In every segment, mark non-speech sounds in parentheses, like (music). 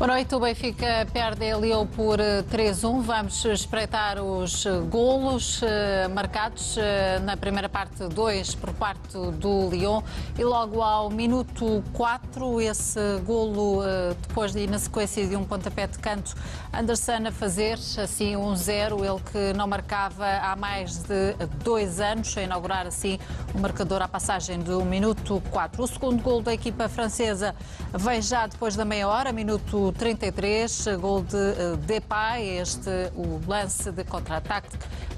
Boa noite, o Benfica perde a Lyon por 3-1. Vamos espreitar os golos eh, marcados eh, na primeira parte, dois por parte do Lyon e logo ao minuto 4, esse golo eh, depois de na sequência de um pontapé de canto, Anderson a fazer assim 1-0, ele que não marcava há mais de dois anos, a inaugurar assim o marcador à passagem do minuto 4. O segundo golo da equipa francesa vem já depois da meia hora, minuto 33, gol de eh, Depay, este o lance de contra-ataque,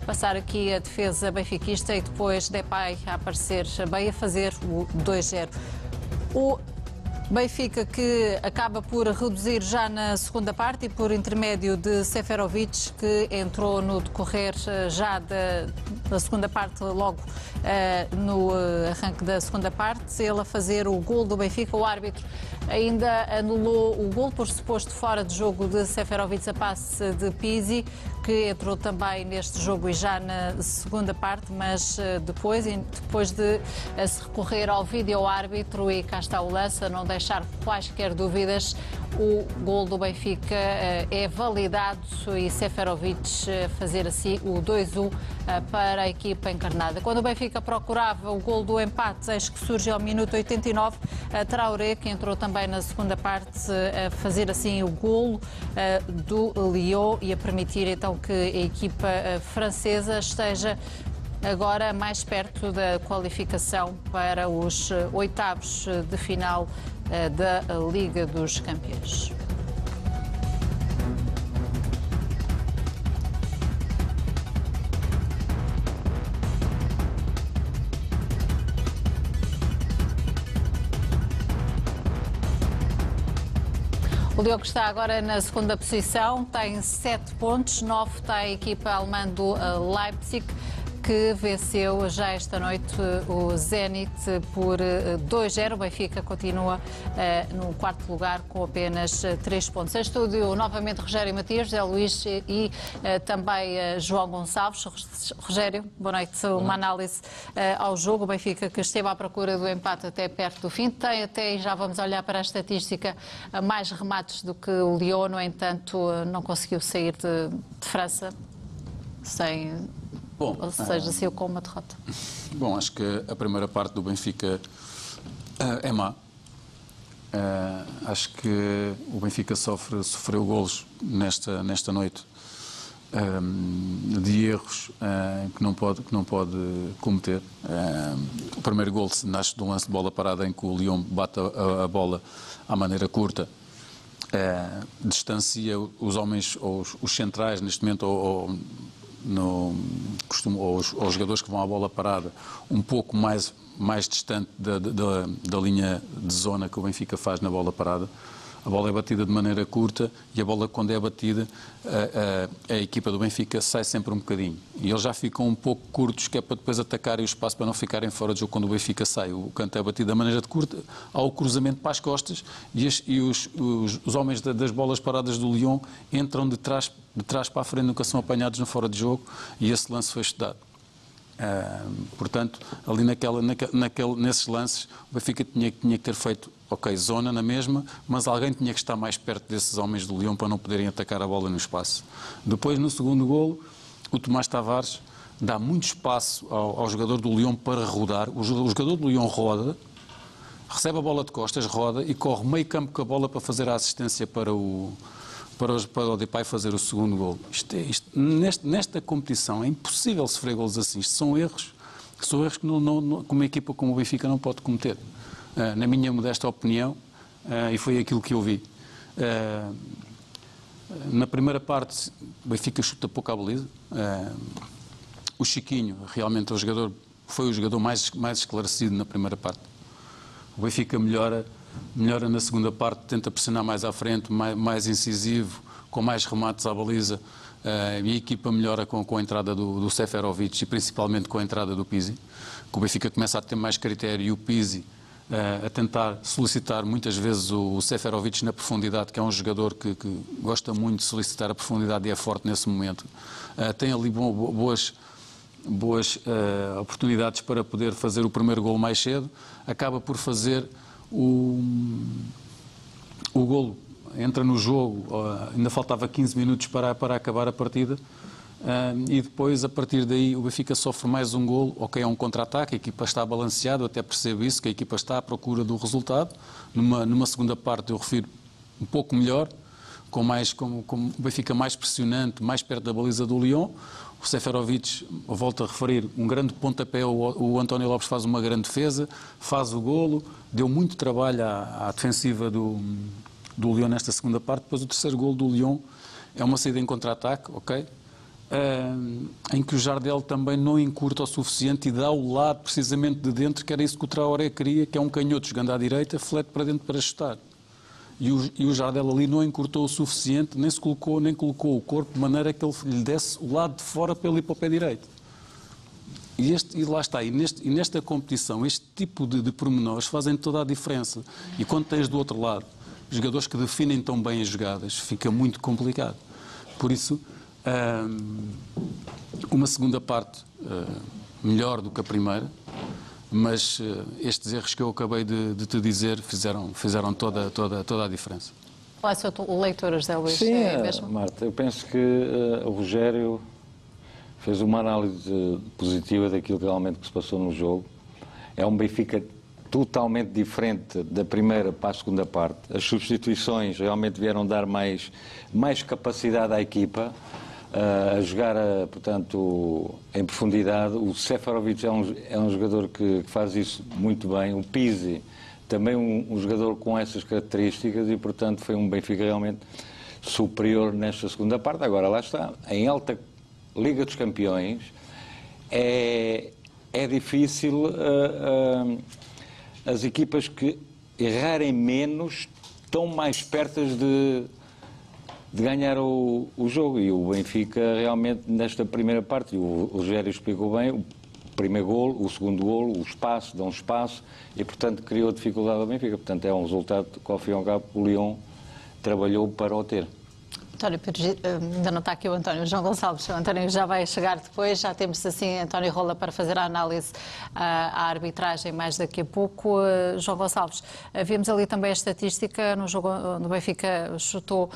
passar aqui a defesa benfiquista e depois Depay a aparecer bem a fazer o 2-0. O Benfica que acaba por reduzir já na segunda parte e por intermédio de Seferovic, que entrou no decorrer eh, já da, da segunda parte, logo uh, no arranque da segunda parte, ele a fazer o gol do Benfica. O árbitro ainda anulou o gol por suposto fora de jogo de Seferovic a passe de Pizzi, que entrou também neste jogo e já na segunda parte, mas uh, depois, depois de uh, se recorrer ao vídeo árbitro e cá está o lance, não deixa deixar quaisquer dúvidas, o gol do Benfica eh, é validado e Seferovic eh, fazer assim o 2-1 eh, para a equipa encarnada. Quando o Benfica procurava o gol do empate, eis que surge ao minuto 89, Traoré, que entrou também na segunda parte, a fazer assim o gol do Lyon e a permitir então que a equipa francesa esteja agora mais perto da qualificação para os oitavos de final eh, da Liga dos Campeões. O Diogo está agora na segunda posição, tem sete pontos, nove está a equipa alemã do eh, Leipzig que venceu já esta noite o Zenit por 2-0. Eh, o Benfica continua uh, no quarto lugar com apenas 3 eh, pontos. Em estúdio, novamente, Rogério Matias, José Luís e também João Gonçalves. Rogério, boa noite. Uma análise ao jogo. O Benfica que esteve à procura do empate até perto do fim. Tem até, e já vamos olhar para a estatística, mais remates do que o Lyon. No entanto, não conseguiu sair de, de França sem Bom, Ou seja, uh, saiu com uma derrota. (laughs) Bom, acho que a primeira parte do Benfica uh, é má. Uh, acho que o Benfica sofre, sofreu golos nesta, nesta noite um, de erros uh, que, não pode, que não pode cometer. Uh, o primeiro gol nasce de um lance de bola parada em que o Lyon bate a, a bola à maneira curta, uh, distancia os homens, os, os centrais, neste momento, ou, ou no, costumo, aos, aos, jogadores que vão à bola parada um pouco mais, mais distante da, da, da linha de zona que o Benfica faz na bola parada a bola é batida de maneira curta e a bola, quando é batida, a, a, a, equipa do Benfica sai sempre um bocadinho. E eles já ficam um pouco curtos, que é para depois atacarem o espaço para não ficarem fora de jogo quando o Benfica sai. O canto é batido da maneira de curta, há o cruzamento para as costas e, as, e os, os, os, homens das bolas paradas do Lyon entram de trás, de trás para a frente, nunca são apanhados no fora de jogo e esse lance foi estudado. Uh, portanto, ali naquela, naquele, nesses lances, o Benfica tinha, tinha que ter feito ok, zona na mesma, mas alguém tinha que estar mais perto desses homens do Leão para não poderem atacar a bola no espaço. Depois, no segundo golo, o Tomás Tavares dá muito espaço ao, ao jogador do Leão para rodar. O, o jogador do Leão roda, recebe a bola de costas, roda e corre meio campo com a bola para fazer a assistência para o, para, os, para o Depay fazer o segundo gol. Isto é, isto, neste, nesta competição é impossível sofrer golos assim. Isto são erros, são erros que não, não, uma equipa como o Benfica não pode cometer. Eh, na minha modesta opinião, eh, e foi aquilo que eu vi. Eh, na primeira parte, o Benfica chuta pouco à baliza. o Chiquinho, realmente, é o jogador, foi o jogador mais, mais esclarecido na primeira parte. O Benfica melhora, melhora na segunda parte, tenta pressionar mais à frente, mais, mais incisivo, com mais remates à baliza. Uh, e a equipa melhora com, com a entrada do, do Seferovic e principalmente com a entrada do Pizzi. O Benfica começa a ter mais critério e o Pizzi a tentar solicitar muitas vezes o Seferovic na profundidade, que é um jogador que, que gosta muito de solicitar a profundidade e é forte nesse momento. Uh, tem ali boas, boas uh, oportunidades para poder fazer o primeiro gol mais cedo, acaba por fazer o, o golo entra no jogo, ainda faltava 15 minutos para, para acabar a partida. E depois, a partir daí, o Benfica sofre mais um gol. Ok, é um contra-ataque, a equipa está balanceada, até percebo isso, que a equipa está à procura do resultado. Numa, numa segunda parte, eu refiro um pouco melhor, com, mais, com, com o Benfica mais pressionante, mais perto da baliza do Lyon. O Seferovic, volto a referir, um grande pontapé, o, o António Lopes faz uma grande defesa, faz o golo, deu muito trabalho à, à defensiva do, do Lyon nesta segunda parte. Depois o terceiro golo do Lyon é uma saída em contra-ataque, ok? Em que o Jardel também não encurta o suficiente e dá o lado precisamente de dentro, que era isso que o Traoré queria, que é um canhoto jogando à direita, flete para dentro para chutar e o, e o Jardel ali não encurtou o suficiente, nem se colocou, nem colocou o corpo de maneira que ele lhe desse o lado de fora para ele ir para o pé direito. E, este, e lá está, e, neste, e, nesta competição, este tipo de, de pormenores fazem toda a diferença. E quando tens do outro lado jogadores que definem tão bem as jogadas, fica muito complicado. Por isso, uma segunda parte hum, melhor do que a primeira, mas uh, estes erros que eu acabei de, de, te dizer fizeram, fizeram toda, toda, toda a diferença. Qual é a sua leitura, José Luís? Sim, é eh, mesmo? Marta, eu penso que uh, o Rogério fez uma análise positiva daquilo que realmente se passou no jogo. É um Benfica totalmente diferente da primeira para a segunda parte. As substituições realmente vieram dar mais, mais capacidade à equipa a jogar, portanto, em profundidade. O Seferovic é um, é um jogador que faz isso muito bem. O Pizzi, também um, um jogador com essas características e, portanto, foi um Benfica realmente superior nesta segunda parte. Agora, lá está, em alta Liga dos Campeões, é, é difícil uh, uh, as equipas que errarem menos estão mais perto de de ganhar o, o jogo. E o Benfica realmente nesta primeira parte, o, o Rogério explicou bem, o primeiro gol, o segundo gol, o espaço, dão espaço e portanto criou dificuldade ao Benfica. Portanto é um resultado que ao fim e ao cabo o Lyon trabalhou para o ter. António Pires, eh, ainda não está aqui o António João Gonçalves. O António já vai chegar depois. Já temos assim António Rola para fazer a análise à arbitragem mais daqui a pouco. Eh, João Gonçalves, eh, vimos ali também a estatística. No jogo no Benfica chutou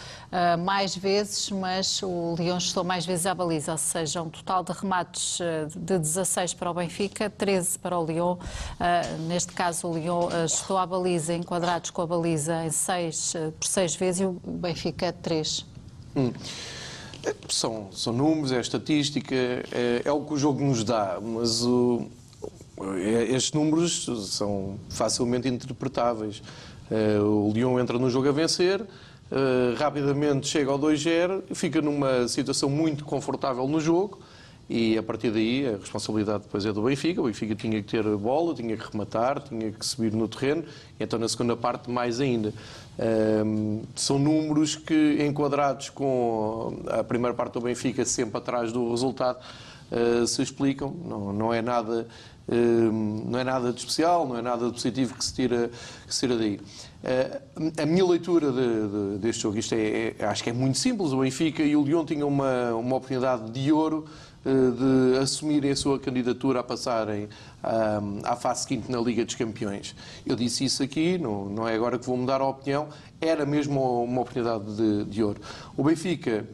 mais vezes, mas o Lyon chutou mais vezes à baliza, ou seja, um total de remates de 16 para o Benfica, 13 para o Lyon. Neste caso, o Lyon chutou à baliza, enquadrados com a baliza em 6 por 6 vezes e o Benfica 3. Hum. São, são números, é estatística, é, é, o que o jogo nos dá, mas o, é, estes números são facilmente interpretáveis. É, o Lyon entra no jogo a vencer, é, rapidamente chega ao 2-0, fica numa situação muito confortável no jogo e a partir daí a responsabilidade depois é do Benfica. O Benfica tinha que ter bola, tinha que rematar, tinha que subir no terreno, então na segunda parte mais ainda. Um, são números que, enquadrados com a primeira parte do Benfica sempre atrás do resultado, uh, se explicam. Não, não é nada. não é nada de especial, não é nada de positivo que se tira, que se tira daí. Uh, a minha leitura de, de, deste jogo, isto é, é, acho que é muito simples. O Benfica e o Lyon tinham uma, uma oportunidade de ouro de assumirem a sua candidatura a passarem à fase seguinte na Liga dos Campeões. Eu disse isso aqui, não, não é agora que vou mudar a opinião, era mesmo uma oportunidade de, de ouro. O Benfica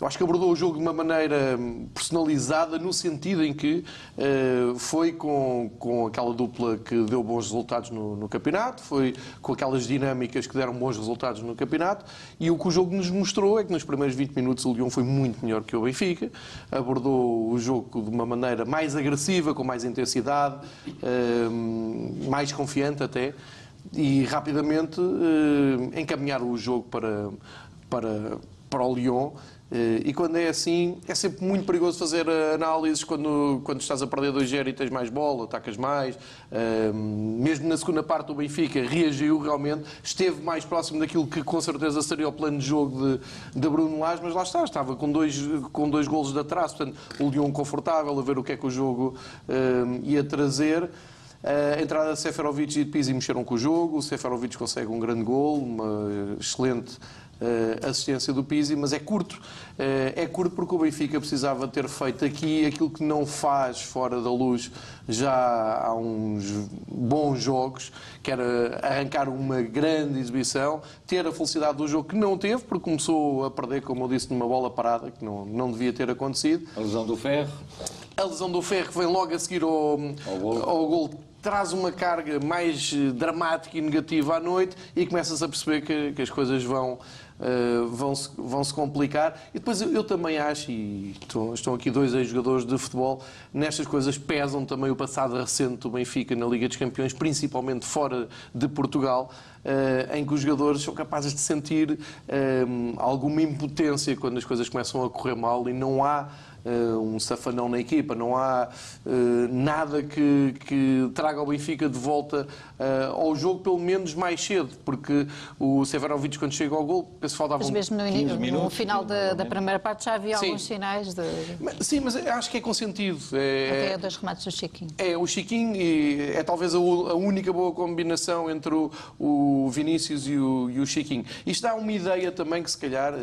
eu acho que abordou o jogo de uma maneira personalizada, no sentido em que uh, foi com, com aquela dupla que deu bons resultados no, no, campeonato, foi com aquelas dinâmicas que deram bons resultados no campeonato, e o que o jogo nos mostrou é que nos primeiros 20 minutos o Lyon foi muito melhor que o Benfica, abordou o jogo de uma maneira mais agressiva, com mais intensidade, uh, mais confiante até, e rapidamente uh, encaminhar o jogo para, para, para o Lyon eh, e quando é assim, é sempre muito perigoso fazer eh, análises quando, quando estás a perder 2-0 e tens mais bola, atacas mais. Eh, mesmo na segunda parte, o Benfica reagiu realmente, esteve mais próximo daquilo que com certeza seria o plano de jogo de, de Bruno Lage, mas lá está, estava com dois, com dois golos de atraso, portanto, o Lyon confortável a ver o que é que o jogo ia trazer. A entrada de Seferovic e de Pizzi mexeram com o jogo, o Seferovic consegue um grande gol, uma excelente assistência do Pizzi, mas é curto. Uh, é curto porque o Benfica precisava ter feito aqui aquilo que não faz fora da luz já há uns bons jogos, que era arrancar uma grande exibição, ter a felicidade do jogo que não teve, porque começou a perder, como eu disse, numa bola parada, que não, não devia ter acontecido. A lesão do Ferro. A lesão do Ferro vem logo a seguir ao, ao gol. Ao gol traz uma carga mais dramática e negativa à noite e começas a perceber que, que as coisas vão, uh, vão, -se, vão se complicar. E depois eu, eu também acho, e estão, estão aqui dois ex-jogadores de futebol, nestas coisas pesam também o passado recente do Benfica na Liga dos Campeões, principalmente fora de Portugal. Uh, em que os jogadores são capazes de sentir uh, alguma impotência quando as coisas começam a correr mal e não há um safanão na equipa, não há uh, nada que, que traga o Benfica de volta uh, ao jogo, pelo menos mais cedo, porque o Severovic, quando chega ao gol, penso que faltavam Mas mesmo no, minutos, no final da, da, primeira parte já havia sim. alguns sinais de... Mas, sim, mas acho que é consentido. É, Até dois remates do Chiquinho. É, o Chiquinho e é talvez a, a única boa combinação entre o, o Vinícius e o, e o Chiquinho. Isto dá uma ideia também que se calhar,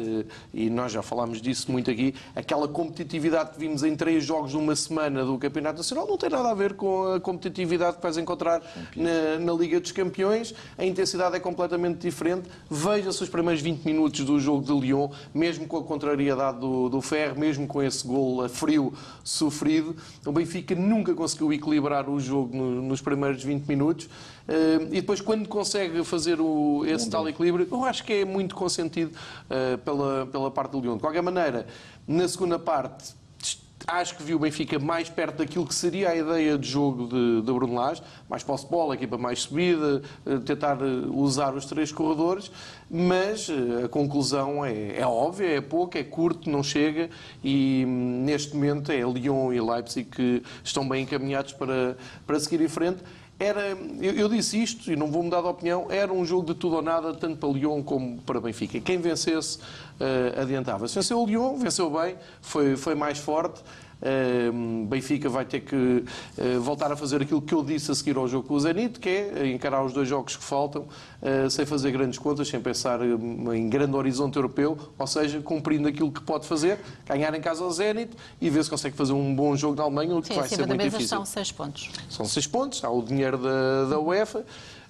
e nós já falámos disso muito aqui, aquela competitividade competitividade que vimos em três jogos numa semana do Campeonato Nacional não tem nada a ver com a competitividade que vais encontrar na, na Liga dos Campeões. A intensidade é completamente diferente. Veja-se os primeiros 20 minutos do jogo de Lyon, mesmo com a contrariedade do, do Ferro, mesmo com esse gol a frio sofrido. O Benfica nunca conseguiu equilibrar o jogo no, nos primeiros 20 minutos. E depois, quando consegue fazer o, esse tal equilíbrio, eu acho que é muito consentido uh, pela, pela parte do Lyon. De qualquer maneira, na segunda parte, acho que viu o Benfica mais perto daquilo que seria a ideia de jogo de, de Bruno Lage, mais posse de bola, equipa mais subida, eh, tentar eh, usar os três corredores, mas a conclusão é, é óbvia, é pouco, é curto, não chega. E hum, neste momento é Lyon e Leipzig que estão bem encaminhados para, para seguir em frente era, eu, eu, disse isto e não vou mudar de opinião, era um jogo de tudo ou nada, tanto para Lyon como para Benfica. Quem vencesse uh, adiantava-se. Venceu o Lyon, venceu bem, foi, foi mais forte. Uh, Benfica vai ter que uh, voltar a fazer aquilo que eu disse a seguir ao jogo com o Zenit, que é encarar os dois jogos que faltam, uh, sem fazer grandes contas, sem pensar em grande horizonte europeu, ou seja, cumprindo aquilo que pode fazer, ganhar em casa ao Zenit e ver se consegue fazer um bom jogo na Alemanha, o que Sim, vai ser muito difícil. São seis pontos. São seis pontos, há o dinheiro da, da UEFA.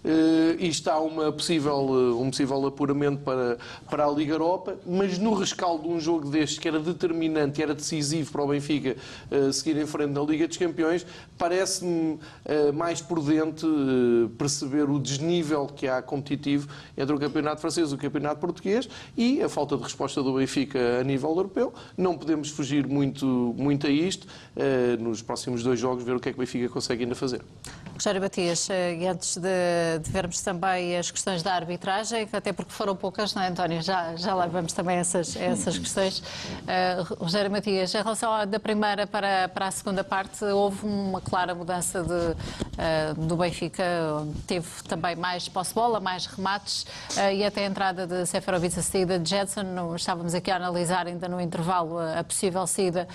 Uh, e está uma possível, uh, um possível apuramento para, para a Liga Europa, mas no rescaldo de um jogo deste que era determinante, era decisivo para o Benfica uh, seguir em frente na Liga dos Campeões, parece-me mais prudente perceber o desnível que há competitivo entre o Campeonato Francês e o Campeonato Português e a falta de resposta do Benfica a nível europeu. Não podemos fugir muito, muito a isto. nos próximos dois jogos, ver o que é que o Benfica consegue ainda fazer. Rogério Batias, antes de de vermos também as questões da arbitragem, até porque foram poucas, não é, António? Já, já lá vamos também essas, essas questões. Uh, Rogério Matias, em relação à, da primeira para, para a segunda parte, houve uma clara mudança de, uh, do Benfica, teve também mais posse-bola, mais remates uh, e até a entrada de Seferovic, a saída de Jetson, estávamos aqui a analisar ainda no intervalo a, a possível saída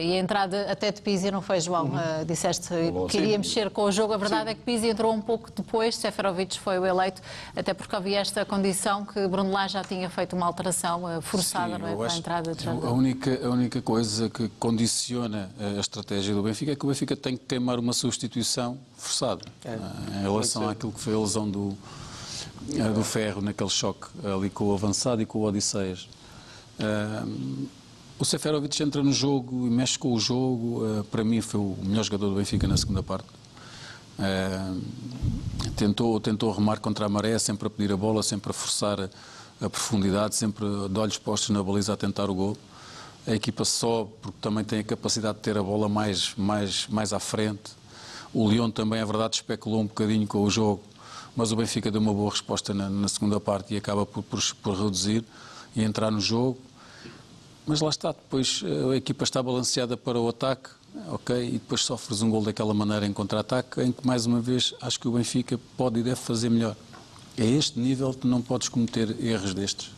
e a entrada até de Pizzi, não foi, João? Uhum. disseste que iria mexer com o jogo, a verdade Sim. é que Pizzi entrou um pouco depois depois Seferovic foi o eleito, até porque havia esta condição que Bruno Lage já tinha feito uma alteração eh, forçada Sim, não é, para a entrada de A única, a única coisa que condiciona a estratégia do Benfica é que o Benfica tem que queimar uma substituição forçada é, eh, em relação àquilo que foi a lesão do, eh, do Ferro naquele choque ali com o avançado e com o Odisseias. o Seferovic entra no jogo e mexe com o jogo. para mim foi o melhor jogador do Benfica na segunda parte. Uh, tentou, tentou remar contra a maré, sempre a pedir a bola, sempre a forçar a, profundidade, sempre de olhos postos na baliza a tentar o gol. A equipa só, porque também tem a capacidade de ter a bola mais, mais, mais à frente. O Lyon também, é verdade, especulou um bocadinho com o jogo, mas o Benfica deu uma boa resposta na, na segunda parte e acaba por, por, por reduzir e entrar no jogo. Mas lá está, depois a equipa está balanceada para o ataque, ok, e depois sofres um gol daquela maneira em contra-ataque, em que mais uma vez acho que o Benfica pode e deve fazer melhor. É este nível que não podes cometer erros destes.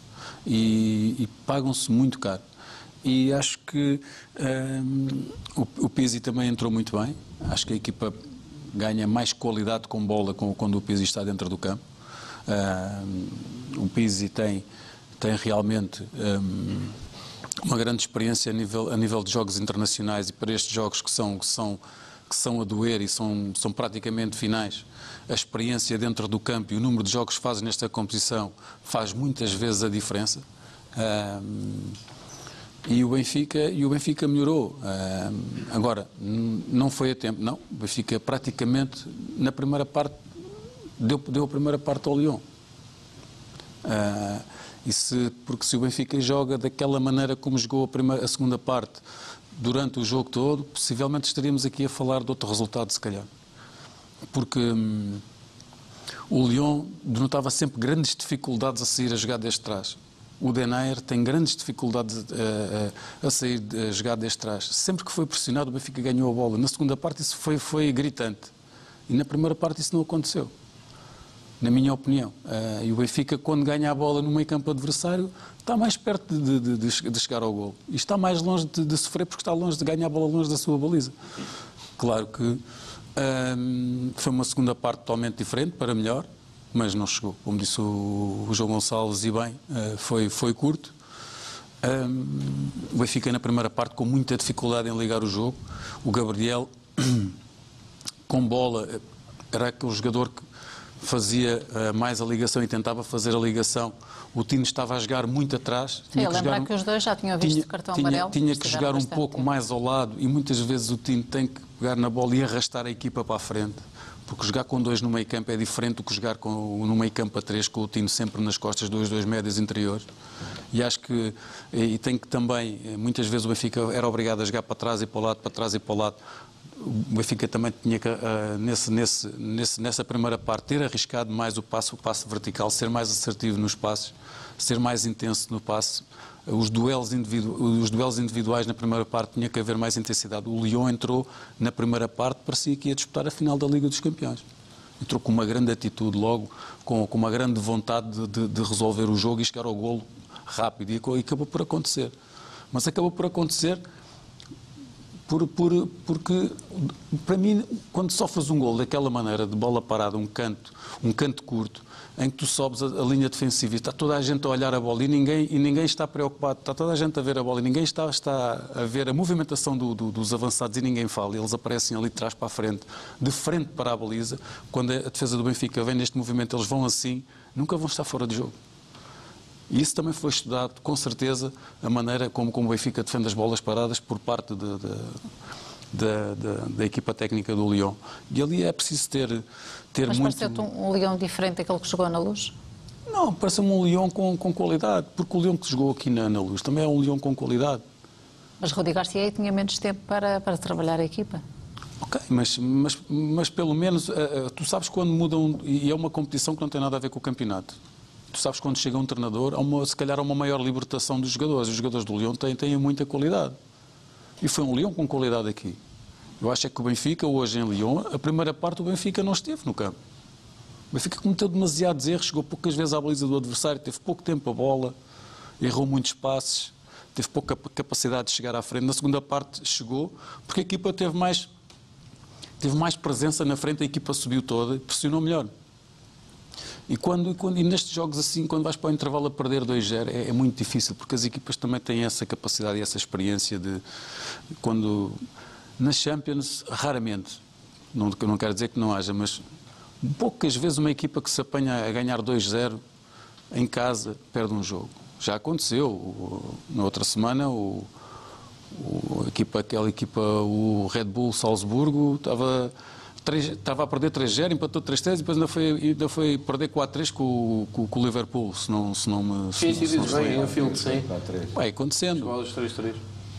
E, e pagam-se muito caro. E acho que um, o, o Pizzi também entrou muito bem. Acho que a equipa ganha mais qualidade com bola quando o Pizzi está dentro do campo. Um, o Pizzi tem tem realmente um, uma grande experiência a nível, a nível de jogos internacionais e para estes jogos que são, que são, que são a doer e são, são praticamente finais, a experiência dentro do campo e o número de jogos que fazem nesta competição faz muitas vezes a diferença. Um, e o Benfica, e o Benfica melhorou. Agora, não foi a tempo, não. O Benfica praticamente, na primeira parte, deu, deu a primeira parte ao Lyon. Uh, e se, porque se o Benfica joga daquela maneira como jogou a, primeira, a segunda parte durante o jogo todo, possivelmente estaríamos aqui a falar de outro resultado, se calhar. Porque hum, o Lyon denotava sempre grandes dificuldades a sair a jogar desde trás. O Denayer tem grandes dificuldades a, a, a sair a jogar desde trás. Sempre que foi pressionado, o Benfica ganhou a bola. Na segunda parte, isso foi, foi gritante. E na primeira parte, isso não aconteceu na minha opinião. Uh, e o Benfica, quando ganha a bola no meio campo adversário, está mais perto de, de, de, de chegar ao gol. E está mais longe de, sofrer porque está longe de ganhar a bola longe da sua baliza. Claro que ehm, foi uma segunda parte totalmente diferente, para melhor, mas não chegou. Como disse o, o João Gonçalves, e bem, uh, foi, foi curto. Ehm, o Benfica, na primeira parte, com muita dificuldade em ligar o jogo. O Gabriel, (clears throat) com bola, era aquele jogador que fazia uh, mais a ligação e tentava fazer a ligação. O Tino estava a jogar muito atrás. Sim, tinha que lembrar jogar, que os dois já tinham visto tinha, cartão tinha, amarelo. Tinha que jogar um pouco tempo. mais ao lado e muitas vezes o Tino tem que pegar na bola e arrastar a equipa para a frente. Porque jogar com dois no meio campo é diferente do que jogar com, no meio campo a três, com o Tino sempre nas costas, dois, dois médios interiores. E acho que e tem que também, muitas vezes o Benfica era obrigado a jogar para trás e para o lado, para trás e para o lado o Benfica também tinha que, uh, nesse, nesse, nesse, nessa primeira parte, ter arriscado mais o passo, o passo vertical, ser mais assertivo nos passos, ser mais intenso no passo. Os duelos, os duelos individuais na primeira parte tinha que haver mais intensidade. O Lyon entrou na primeira parte, parecia que ia disputar a final da Liga dos Campeões. Entrou com uma grande atitude logo, com, com uma grande vontade de, de, de, resolver o jogo e chegar ao golo rápido. E, e acabou por acontecer. Mas acabou por acontecer por, por, porque, para mim, quando sofres um gol daquela maneira, de bola parada, um canto, um canto curto, em que tu sobes a, a, linha defensiva e está toda a gente a olhar a bola e ninguém, e ninguém está preocupado, está toda a gente a ver a bola e ninguém está, está a ver a movimentação do, do, dos avançados e ninguém fala, eles aparecem ali de trás para a frente, de frente para a baliza, quando a defesa do Benfica vem neste movimento, eles vão assim, nunca vão estar fora de jogo. E isso também foi estudado, com certeza, a maneira como, como o Benfica defende as bolas paradas por parte de, de, de, da equipa técnica do Lyon. E ali é preciso ter, ter Mas muito... pareceu-te um Lyon diferente daquele que jogou na Luz? Não, parece-me um Lyon com, com qualidade, porque o Lyon que jogou aqui na, na Luz também é um Lyon com qualidade. Mas Rudi Garcia tinha menos tempo para, para trabalhar a equipa. Ok, mas, mas, mas pelo menos uh, uh, tu sabes quando mudam, e é uma competição que não tem nada a ver com o campeonato tu sabes quando chega um treinador, há uma, se calhar há uma maior libertação dos jogadores. Os jogadores do Leão têm, têm muita qualidade. E foi um Leão com qualidade aqui. Eu acho é que o Benfica, hoje em Lyon, a primeira parte o Benfica não esteve no campo. O Benfica cometeu demasiados erros, chegou poucas vezes à baliza do adversário, teve pouco tempo a bola, errou muitos passes, teve pouca capacidade de chegar à frente. Na segunda parte chegou, porque a equipa teve mais, teve mais presença na frente, a equipa subiu toda e pressionou melhor. E, quando, quando, e nestes jogos assim, quando vais para o intervalo a perder 2-0, é, é, muito difícil, porque as equipas também têm essa capacidade e essa experiência de. Quando. Nas Champions, raramente, não, não quero dizer que não haja, mas poucas vezes uma equipa que se apanha a ganhar 2-0 em casa perde um jogo. Já aconteceu. Na outra semana, o, o, equipa, aquela equipa, o Red Bull Salzburgo, estava 3, estava a perder 3-0, empatou 3-3 e depois ainda foi, ainda foi perder 4-3 com, com, com, o Liverpool, se não, se não me. Sim, sim, dizes bem, em Anfield, sim. Vai acontecendo.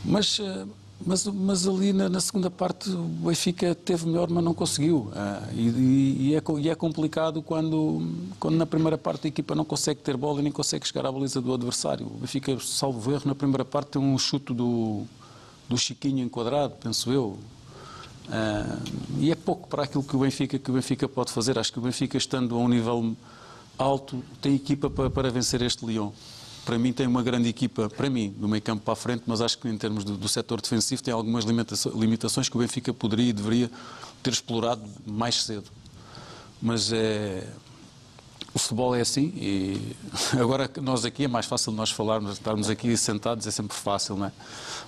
Mas, eh, mas, mas ali na, na, segunda parte o Benfica teve melhor, mas não conseguiu. Ah, e, e, é, e, é, complicado quando, quando na primeira parte a equipa não consegue ter bola e nem consegue chegar à baliza do adversário. O Benfica, salvo erro, na primeira parte tem um chute do, do Chiquinho enquadrado, penso eu. Uh, e é pouco para aquilo que o, Benfica, que o Benfica pode fazer. Acho que o Benfica, estando a um nível alto, tem equipa para, para vencer este Lyon. Para mim, tem uma grande equipa, para mim, do meio campo para a frente, mas acho que em termos do, do setor defensivo tem algumas limitações que o Benfica poderia e deveria ter explorado mais cedo. Mas é, o futebol é assim e (laughs) agora nós aqui é mais fácil nós falarmos, estarmos aqui sentados é sempre fácil, não é?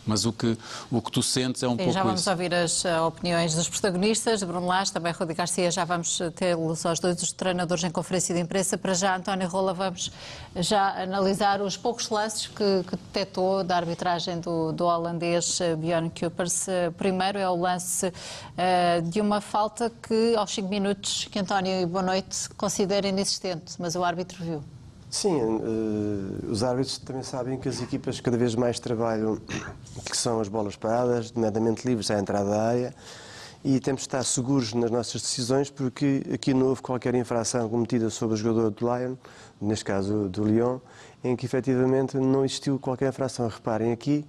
Mas o que, o que tu sentes é um Sim, pouco já vamos isso. ouvir as uh, opiniões dos protagonistas, Bruno Lage, também Rudi Garcia, já vamos tê-los aos dois os treinadores em conferência de imprensa. Para já, António Rola, vamos já analisar os poucos lances que, que detectou da arbitragem do, do holandês uh, Bjorn Kuipers. Uh, Primeiro é o lance uh, de uma falta que, aos 5 minutos, que António, boa noite, considera inexistente, mas o árbitro viu. Sim, eh, os árbitros também sabem que as equipas cada vez mais trabalham, (coughs) que são as bolas paradas, nomeadamente livres à entrada da área, e temos de estar seguros nas nossas decisões, porque aqui não houve qualquer infração cometida sobre o jogador do Lyon, neste caso do Lyon, em que efetivamente não existiu qualquer infração. Reparem aqui,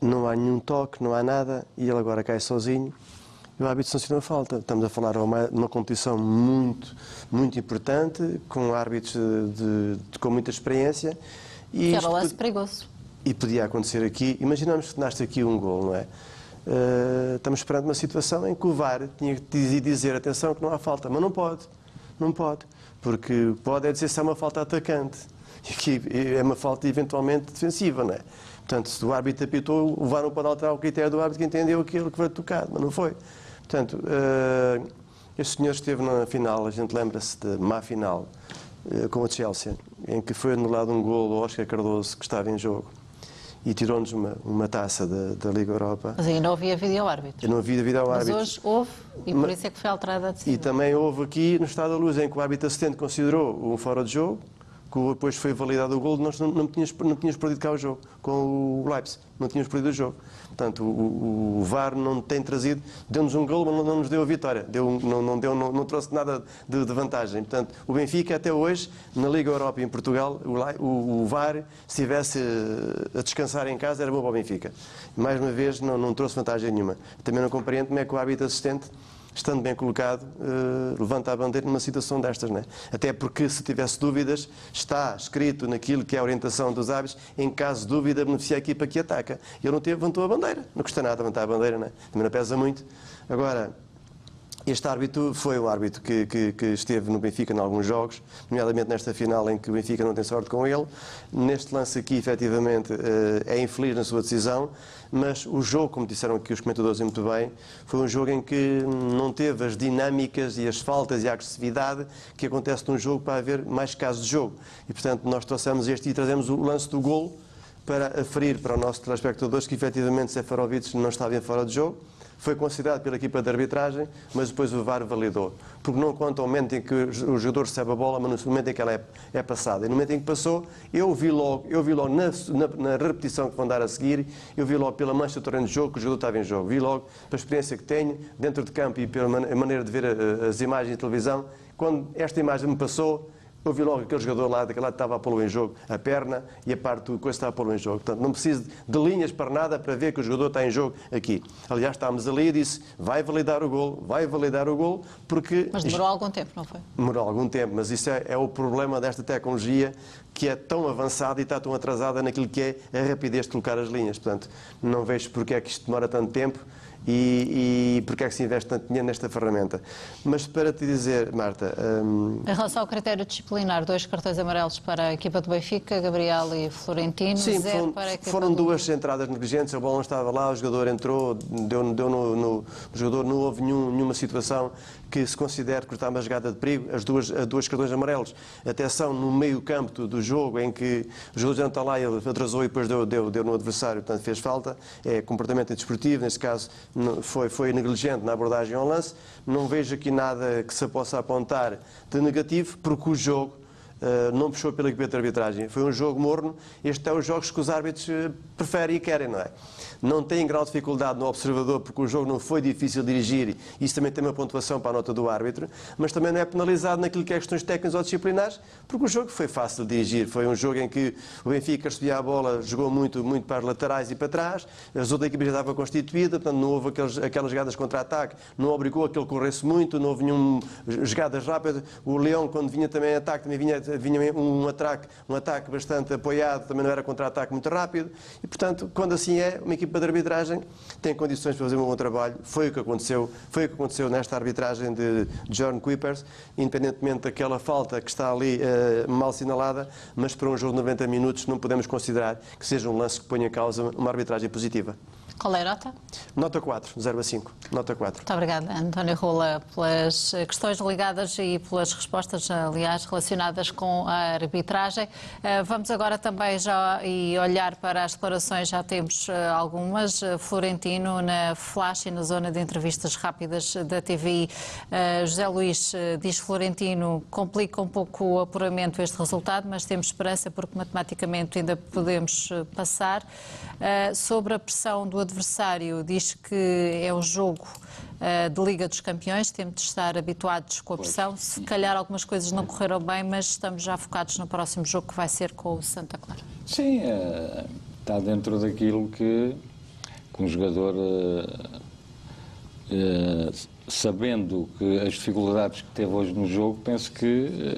não há nenhum toque, não há nada, e ele agora cai sozinho. E o árbitro sancionou a falta. Estamos a falar de uma, uma competição muito, muito importante, com árbitros de, de, com muita experiência. E que era isto lance perigoso. E podia acontecer aqui. Imaginamos que nasce aqui um gol, não é? Uh, estamos perante uma situação em que o VAR tinha que dizer, atenção que não há falta, mas não pode, não pode, porque pode é dizer se é uma falta atacante (laughs) e aqui é uma falta eventualmente defensiva, não é? Portanto, se o árbitro apitou, o VAR não pode alterar o critério do árbitro que entendeu aquilo que foi tocado, mas não foi. Portanto, uh, este senhor esteve na final, a gente lembra-se de má final uh, com o Chelsea, em que foi anulado um gol ao Oscar Cardoso que estava em jogo e tirou-nos uma, uma taça da, da Liga Europa. Mas aí não havia vídeo-árbitro. Eu não vi devido ao Mas árbitro. hoje houve, e por Mas- isso é que foi alterada a decisão. E também houve aqui no Estado da Luz em que o árbitro assistente considerou um fora de jogo, que depois foi validado o gol, nós não, não, tínhamos, não tínhamos perdido cá o jogo com o Leipzig, não tínhamos perdido o jogo. Portanto, o, o- VAR não tem trazido, deu-nos um gol, mas não, não nos deu a vitória, deu, não, não, deu, não, não trouxe nada de, de vantagem. Portanto, o Benfica até hoje, na Liga Europa e em Portugal, o, o, o VAR, se estivesse eh, a descansar em casa, era bom para o Benfica. Mais uma vez, não, não trouxe vantagem nenhuma. Também não compreendo como é que o árbitro assistente estando bem colocado, eh, levanta a bandeira numa situação destas. Né? Até porque, se tivesse dúvidas, está escrito naquilo que é a orientação dos hábitos, em caso de dúvida, beneficia a equipa que ataca. E ele não teve, levantou a bandeira. Não custa nada levantar a bandeira, né? também não pesa muito. Agora, este árbitro foi o árbitro que, que- que esteve no Benfica em alguns jogos, nomeadamente nesta final em que o Benfica não tem sorte com ele. Neste lance aqui, efetivamente, eh, é infeliz na sua decisão, mas o jogo, como disseram aqui os comentadores muito bem, foi um jogo em que não teve as dinâmicas e as faltas e a agressividade que acontece num jogo para haver mais casos de jogo. E, portanto, nós trouxemos este e trazemos o lance do golo para aferir para os nossos telespectadores que, efetivamente, Sefarovic não estava em fora de jogo foi considerado pela equipa de arbitragem, mas depois o VAR validou. Porque não conta ao momento em que o jogador recebe a bola, mas no momento em que ela é, é passada. E no momento em que passou, eu vi logo, eu vi logo na, na- na repetição que vão dar a seguir, eu vi logo pela mancha do terreno de jogo que o jogador estava em jogo. Vi logo, pela experiência que tenho, dentro de campo e pela man- maneira de ver eh, as imagens de televisão, quando esta imagem me passou, eu vi logo aquele jogador lá, daquele lado estava a pô-lo em jogo, a perna e a parte do coisa estava a pô-lo em jogo. Portanto, não preciso de linhas para nada para ver que o jogador está em jogo aqui. Aliás, estávamos ali e disse, vai validar o gol, vai validar o gol, porque... Mas demorou algum tempo, não foi? Demorou algum tempo, mas isso é, é o problema desta tecnologia que é tão avançada e está tão atrasada naquilo que é a rapidez de colocar as linhas. Portanto, não vejo porque é que isto demora tanto tempo e, e porque é que se investe tanto dinheiro nesta ferramenta. Mas para te dizer, Marta, hum, Em relação ao critério disciplinar, dois cartões amarelos para a equipa do Benfica, Gabriel e Florentino, Sim, foram, foram duas entradas negligentes, a bola não estava lá, o jogador entrou, deu, deu no, no- o jogador não houve nenhum- nenhuma situação que se considere está uma jogada de perigo, as duas, as duas cartões amarelos até são no meio campo do, jogo, em que o jogador ele atrasou e depois deu, deu, deu no adversário, portanto fez falta, é comportamento desportivo, neste caso foi, foi negligente na abordagem ao lance, não vejo aqui nada que se possa apontar de negativo, porque o jogo Uh, não puxou pela equipe de arbitragem. Foi um jogo morno. Este é os jogos que os árbitros uh, preferem e querem, não é? Não tem grau de dificuldade no observador, porque o jogo não foi difícil de dirigir. Isso também tem uma pontuação para a nota do árbitro. Mas também não é penalizado naquilo que é questões técnicas ou disciplinares, porque o jogo foi fácil de dirigir. Foi um jogo em que o Benfica recebia a bola, jogou muito, muito para as laterais e para trás. As outras equipas já estavam constituídas, portanto não houve aqueles, aquelas jogadas contra-ataque. Não obrigou a que ele corresse muito, não houve nenhum jogadas rápidas. O Leão, quando vinha também em ataque, também vinha vinha um ataque, um ataque bastante apoiado, também não era contra-ataque muito rápido, e portanto, quando assim é, uma equipa de arbitragem tem condições para fazer um bom trabalho. Foi o que aconteceu, foi o que aconteceu nesta arbitragem de John Kuipers, independentemente daquela falta que está ali uh, mal assinalada, mas para um jogo de 90 minutos não podemos considerar que seja um lance que ponha em causa uma arbitragem positiva. Qual é a nota? Nota 4, 0 a 5. Nota 4. Muito obrigada, António Rola, pelas questões ligadas e pelas respostas, aliás, relacionadas com a arbitragem. Eh, vamos agora também já e olhar para as declarações, já temos eh, algumas. Eh, Florentino, na flash e na zona de entrevistas rápidas da TVI, José Luís diz Florentino complica um pouco o apuramento este resultado, mas temos esperança porque matematicamente ainda podemos passar. Sobre a pressão do adversário diz que é um jogo uh, de Liga dos Campeões, temos de estar habituados com a pressão. Se calhar algumas coisas não correram bem, mas estamos já focados no próximo jogo que vai ser com o Santa Clara. Sim, uh, está dentro daquilo que, que um jogador. Uh, sabendo que as dificuldades que teve hoje no jogo, penso que.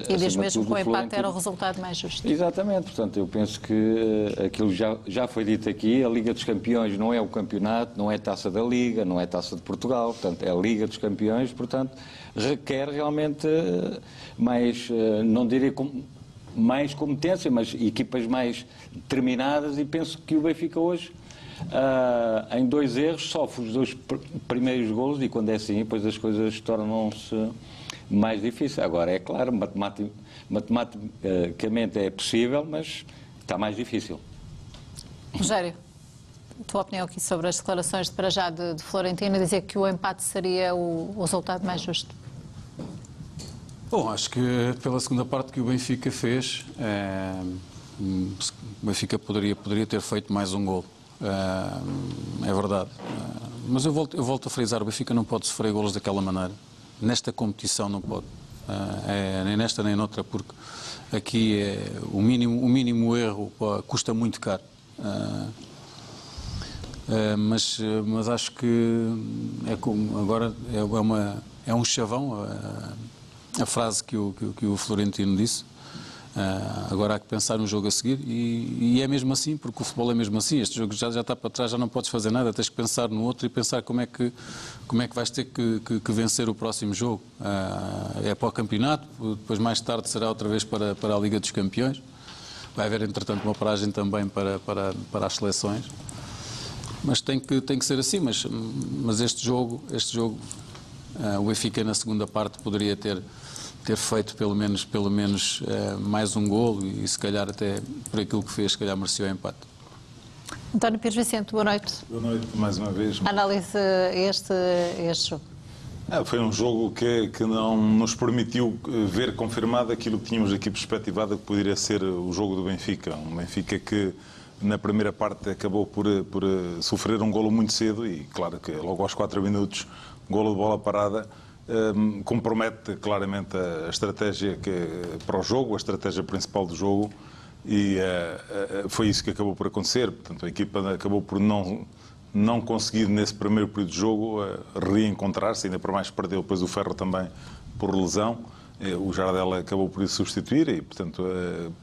E diz mesmo que o empate era o resultado mais justo. Exatamente, portanto, eu penso que uh, aquilo já, já foi dito aqui: a Liga dos Campeões não é o campeonato, não é taça da Liga, não é taça de Portugal, portanto, é a Liga dos Campeões, portanto, requer realmente uh, mais, não diria com, mais competência, mas equipas mais determinadas, e penso que o Benfica hoje Uh, em dois erros, sofre os dois pr primeiros golos e quando é assim, depois as coisas tornam-se mais difíceis. Agora, é claro, matematic matematicamente é possível, mas está mais difícil. Rogério, tua opinião aqui sobre as declarações de para já de, de Florentino, dizer que o empate seria o, o resultado mais justo? Bom, acho que pela segunda parte que o Benfica fez, é, o Benfica poderia, poderia ter feito mais um gol. Uh, é verdade. Uh, mas eu volto, eu volto a frisar, o Benfica não pode sofrer golos daquela maneira. Nesta competição não pode. Uh, é, nem nesta nem noutra, porque aqui é, o, mínimo, o mínimo erro custa muito caro. mas, mas acho que é como, agora é, é uma, é um chavão a, a frase que o, que, que o Florentino disse. Uh, agora há que pensar no jogo a seguir e, e, é mesmo assim, porque o futebol é mesmo assim. Este jogo já, já está para trás, já não podes fazer nada, tens que pensar no outro e pensar como é que, como é que vais ter que, que, que vencer o próximo jogo. Uh, é para o campeonato, depois mais tarde será outra vez para, para a Liga dos Campeões. Vai haver, entretanto, uma paragem também para, para, para as seleções. Mas tem que, tem que ser assim. Mas, mas este jogo, este jogo uh, o Benfica na segunda parte poderia ter ter feito pelo menos, pelo menos uh, mais um golo e se calhar até por aquilo que fez, se calhar mereceu o empate. António Pires Vicente, boa noite. Boa noite, mais uma vez. Analise este, este jogo. Ah, foi um jogo que, que não nos permitiu eh, ver confirmado aquilo que tínhamos aqui perspectivado que poderia ser o jogo do Benfica. Um Benfica que na primeira parte acabou por, eh, por sofrer um golo muito cedo e claro que logo aos 4 minutos, golo de bola parada, compromete claramente a, estratégia que, para o jogo, a estratégia principal do jogo, e uh, uh, foi isso que acabou por acontecer. Portanto, a equipa acabou por não, não conseguir, nesse primeiro período de jogo, uh, reencontrar-se, ainda por mais perdeu depois o Ferro também por lesão. O Jardel acabou por isso substituir e, portanto,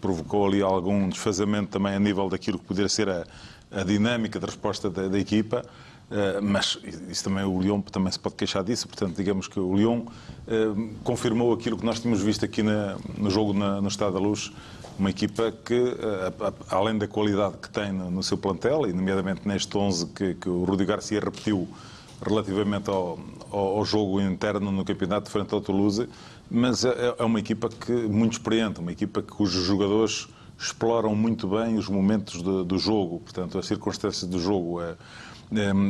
provocou ali algum desfazamento também a nível daquilo que poderia ser a, a dinâmica de resposta da, da equipa. Uh, mas isso também o Lyon também se pode queixar disso, portanto digamos que o Lyon uh, confirmou aquilo que nós tínhamos visto aqui no jogo no Estado da Luz, uma equipa que, uh, além da qualidade que tem no, seu plantel, e nomeadamente neste 11 que, que o Rudi Garcia repetiu relativamente ao, ao, jogo interno no campeonato frente ao Toulouse, mas é, é uma equipa que muito experiente, uma equipa cujos jogadores exploram muito bem os momentos de, do jogo, portanto as circunstâncias do jogo é,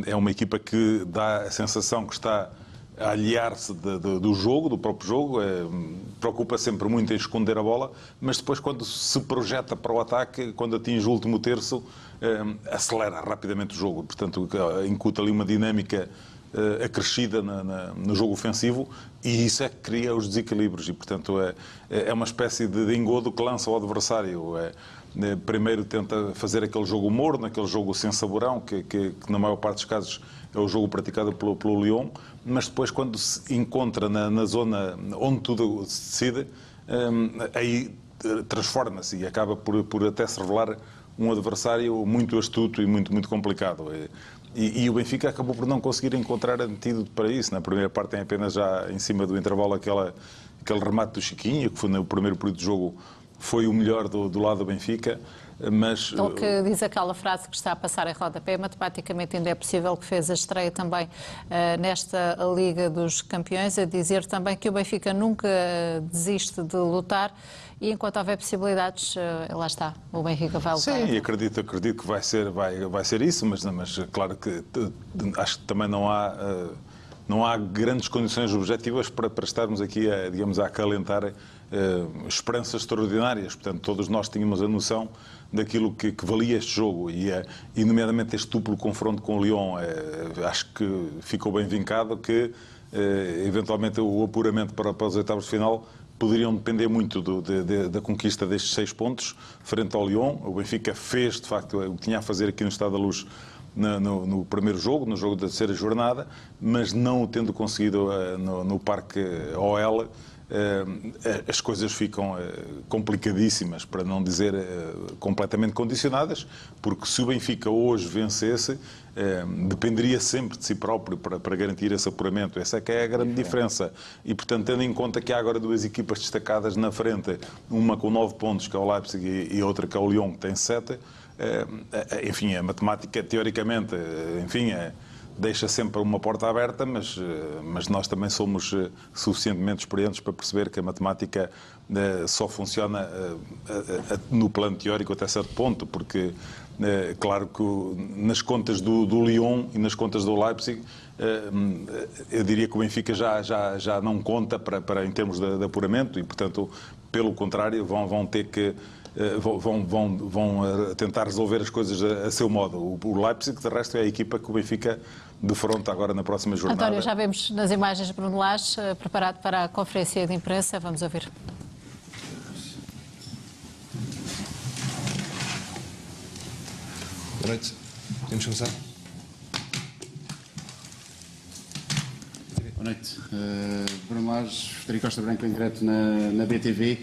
é uma equipa que dá a sensação que está a aliar-se do jogo, do próprio jogo, é, preocupa sempre muito em esconder a bola, mas depois, quando se projeta para o ataque, quando atinge o último terço, é, acelera rapidamente o jogo. Portanto, incuta ali uma dinâmica é, acrescida na, na, no jogo ofensivo e isso é que cria os desequilíbrios. E, portanto, é, é uma espécie de engodo que lança o adversário. É, primeiro tenta fazer aquele jogo morno, aquele jogo sem saborão, que, que, que, na maior parte dos casos é o jogo praticado pelo, pelo Lyon, mas depois quando se encontra na, na zona onde tudo se decide, um, aí transforma-se e acaba por, por até se revelar um adversário muito astuto e muito, muito complicado. E, e, o Benfica acabou por não conseguir encontrar antídoto para isso. Na primeira parte tem apenas já em cima do intervalo aquela, aquele remate do Chiquinho, que foi no primeiro período de jogo foi o melhor do, do lado do Benfica. Mas... Ele que diz aquela frase que está a passar em rodapé, matematicamente ainda é possível que fez a estreia também uh, nesta Liga dos Campeões, a dizer também que o Benfica nunca desiste de lutar e enquanto houver possibilidades, uh, lá está, o Benfica vai lutar. Sim, acredito, acredito que vai ser, vai, vai ser isso, mas, mas claro que acho que também não há... Uh, não há grandes condições objetivas para, para estarmos aqui, a, digamos, a acalentar uh, esperanças extraordinárias. Portanto, todos nós tínhamos a noção daquilo que, que valia este jogo e, uh, e, nomeadamente, este duplo confronto com o Lyon. Uh, acho que ficou bem vincado que, eventualmente, o apuramento para, para os oitavos de final poderiam depender muito do, de, de, da conquista destes seis pontos frente ao Lyon. O Benfica fez, de facto, o que tinha a fazer aqui no Estado da Luz no, no, no, primeiro jogo, no jogo da terceira jornada, mas não o tendo conseguido uh, no, no, Parque OL, as coisas ficam uh, complicadíssimas, para não dizer completamente condicionadas, porque se o Benfica hoje vencesse, dependeria sempre de si próprio para, para, garantir esse apuramento. Essa é que é a grande diferença. E, portanto, tendo em conta que há agora duas equipas destacadas na frente, uma com nove pontos, que é o Leipzig, e, outra que é o Lyon, que tem sete, eh, eh, enfim, a matemática, teoricamente, eh, enfim, é, deixa sempre uma porta aberta, mas, mas nós também somos suficientemente experientes para perceber que a matemática só funciona no plano teórico até certo ponto, porque, claro que nas contas do, do Lyon e nas contas do Leipzig, eu diria que o Benfica já, já, já não conta para, para em termos de, de apuramento e, portanto, pelo contrário, vão, vão ter que eh, vão, vão, vão eh, tentar resolver as coisas a, a seu modo. O, Leipzig, de resto, é a equipa que o Benfica defronta agora na próxima jornada. António, já vemos nas imagens Bruno Lage eh, preparado para a conferência de imprensa. Vamos ouvir. Boa noite. Podemos começar? Boa noite. Uh, Bruno Lage, Frederico Costa Branco em direto na, na BTV.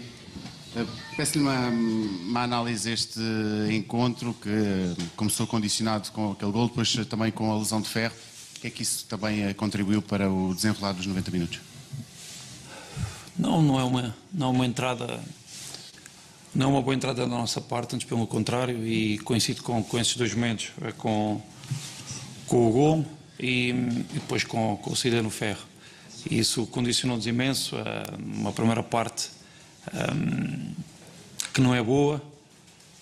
Eh, peço-lhe uma, uma, análise deste encontro que começou condicionado com aquele gol, depois também com a lesão de ferro. O que é que isso também eh, contribuiu para o desenrolar dos 90 minutos? Não, não é uma, não é uma entrada, não é uma boa entrada da nossa parte, antes pelo contrário, e coincido com, com esses dois momentos, é com, com o gol e, e depois com, com o saída no ferro. E isso condicionou-nos imenso. Eh, uma primeira parte um, que não é boa,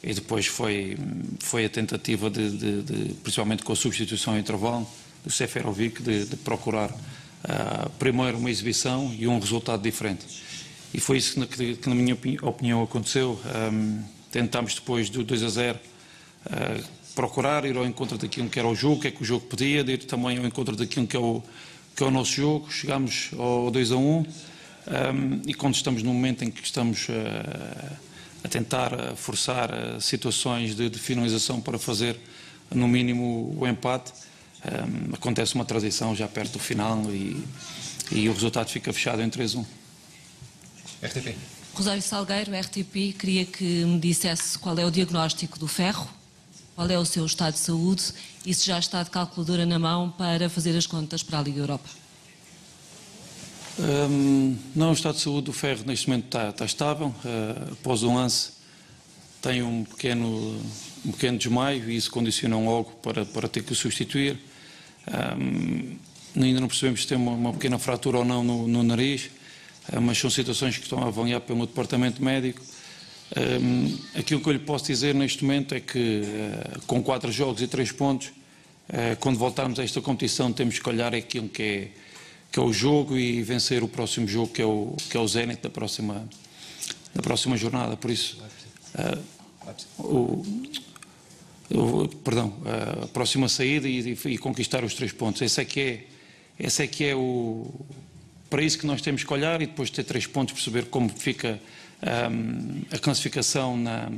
e depois foi, foi a tentativa de, de, de principalmente com a substituição em intervalo, do Seferovic, de, de procurar uh, primeiro uma exibição e um resultado diferente. E foi isso que, que na minha opinião, aconteceu. Um, tentámos depois do 2 a 0 uh, ah, procurar ir ao encontro daquilo que era o jogo, o que é que o jogo pedia, de ir também ao encontro daquilo que é o, que é o nosso jogo. Chegámos ao 2 a 1 um, e quando estamos num momento em que estamos uh, a tentar forçar situações de, de, finalização para fazer, no mínimo, o empate, um, acontece uma transição já perto do final e, e o resultado fica fechado em 3-1. RTP. Rosário Salgueiro, RTP, queria que me dissesse qual é o diagnóstico do ferro, qual é o seu estado de saúde e se já está de calculadora na mão para fazer as contas para a Liga Europa. Um, não, o estado de saúde do Ferro neste momento está, está estável. Uh, após o lance tem um pequeno, um pequeno desmaio e isso condiciona logo para, para ter que o substituir. Um, ainda não percebemos se tem uma, uma pequena fratura ou não no, no nariz, uh, mas são situações que estão a avaliar pelo departamento médico. Um, aquilo que eu lhe posso dizer neste momento é que, uh, com quatro jogos e três pontos, quando voltarmos a esta competição, temos que olhar aquilo que é que é o jogo e vencer o próximo jogo que é o que é o Zenit da próxima da próxima jornada por isso o, perdão a próxima saída e, e, conquistar os três pontos esse é que é esse é que é o para isso que nós temos que olhar e depois de ter três pontos perceber como fica um, a classificação na,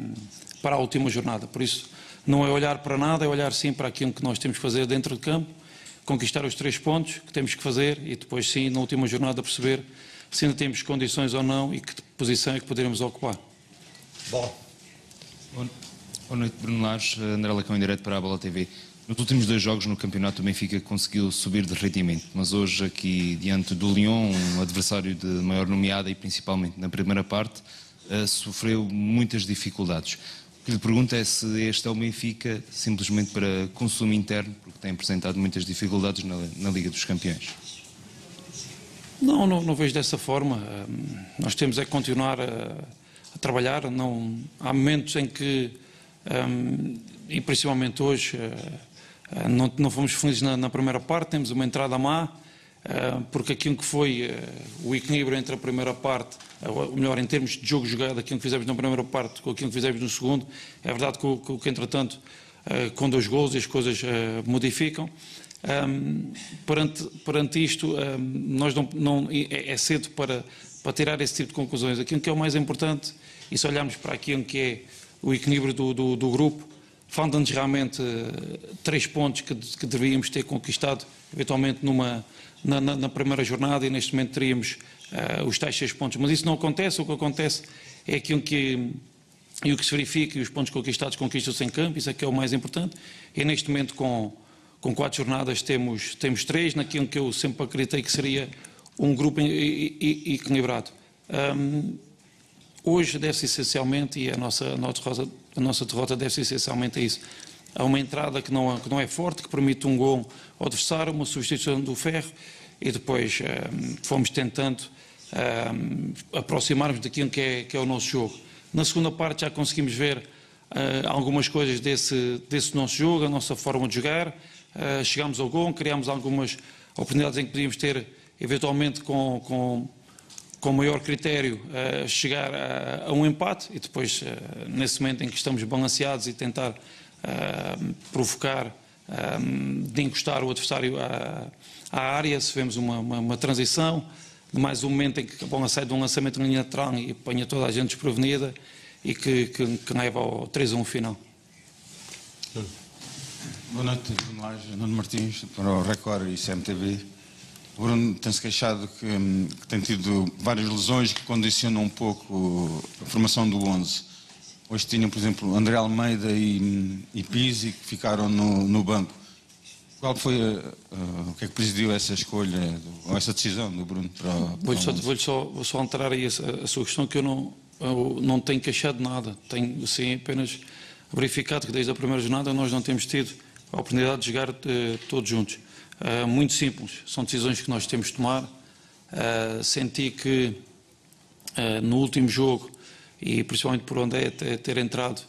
para a última jornada por isso não é olhar para nada é olhar sim para aquilo que nós temos que fazer dentro de campo conquistar os três pontos que temos que fazer e depois sim, na última jornada, perceber se ainda temos condições ou não e que posição é que poderemos ocupar. Bola. Boa noite, Bruno Lares, André Lacão em direto para a Bola TV. Nos últimos dois jogos no campeonato, o Benfica conseguiu subir de rendimento, mas hoje, aqui diante do Lyon, um adversário de maior nomeada e principalmente na primeira parte, uh, sofreu muitas dificuldades. O que lhe pergunto é se este é o Benfica simplesmente para consumo interno, porque tem apresentado muitas dificuldades na, na Liga dos Campeões. Não, não, não, vejo dessa forma. Nós temos é que continuar a, a trabalhar. Não, há momentos em que, e principalmente hoje, uh, uh, não, não, fomos felizes na, na, primeira parte, temos uma entrada má, uh, porque aquilo que foi o equilíbrio entre a primeira parte, ou melhor, em termos de jogo jogado, aquilo que fizemos na primeira parte com aquilo que fizemos no segundo, é verdade que, que, que entretanto, com dois gols as coisas modificam. Um, perante, perante isto, um, nós não, não é, é, cedo para, para tirar esse tipo de conclusões. Aquilo que é o mais importante, e se olharmos para aquilo que é o equilíbrio do, do, do grupo, faltam-nos realmente uh, três pontos que, que deveríamos ter conquistado, eventualmente numa, na, na, na primeira jornada, e neste momento teríamos uh, os tais seis pontos. Mas isso não acontece, o que acontece é aquilo que. E o que se verifica, e os pontos conquistados conquistam-se em campo, isso é que é o mais importante. E neste momento, com, com quatro jornadas temos, temos três, naquilo que eu sempre acreditei que seria um grupo equilibrado. Um, hoje deve-se essencialmente, e a nossa, a, nossa derrota, a nossa derrota deve-se essencialmente a isso, a uma entrada que não, que não é forte, que permite um gol ao adversário, uma substituição do ferro, e depois um, fomos tentando um, aproximarmos daquilo que é, que é o nosso jogo. Na segunda parte já conseguimos ver uh, algumas coisas desse, desse nosso jogo, a nossa forma de jogar, Uh, chegámos ao gol, criámos algumas oportunidades em que podíamos ter, eventualmente, com, com, com maior critério, uh, chegar a, um empate e depois, uh, nesse momento em que estamos balanceados e tentar provocar, de encostar o adversário à, área, se vemos uma, uma, uma, transição, mais um momento em que a bola sai de um lançamento em linha lateral e apanha toda a gente desprevenida e que, que, que leva ao 3 a 1 final. Boa noite, Nuno Martins, para o Record e CMTV. O Bruno tem-se queixado que, hum, que, tem tido várias lesões que condicionam um pouco a formação do 11. Hoje tinham, por exemplo, André Almeida e, e Pizzi que ficaram no, no banco. Qual foi a, a, o que é que presidiu essa escolha ou essa decisão do Bruno para, vou só, vou só, vou só entrar aí a, a, sua questão que eu não, eu não tenho queixado nada. Tenho sim apenas verificado que desde a primeira jornada nós não temos tido a oportunidade de jogar uh, todos juntos. Uh, muito simples, são decisões que nós temos de tomar. Uh, senti que no último jogo, e principalmente por onde é ter, ter entrado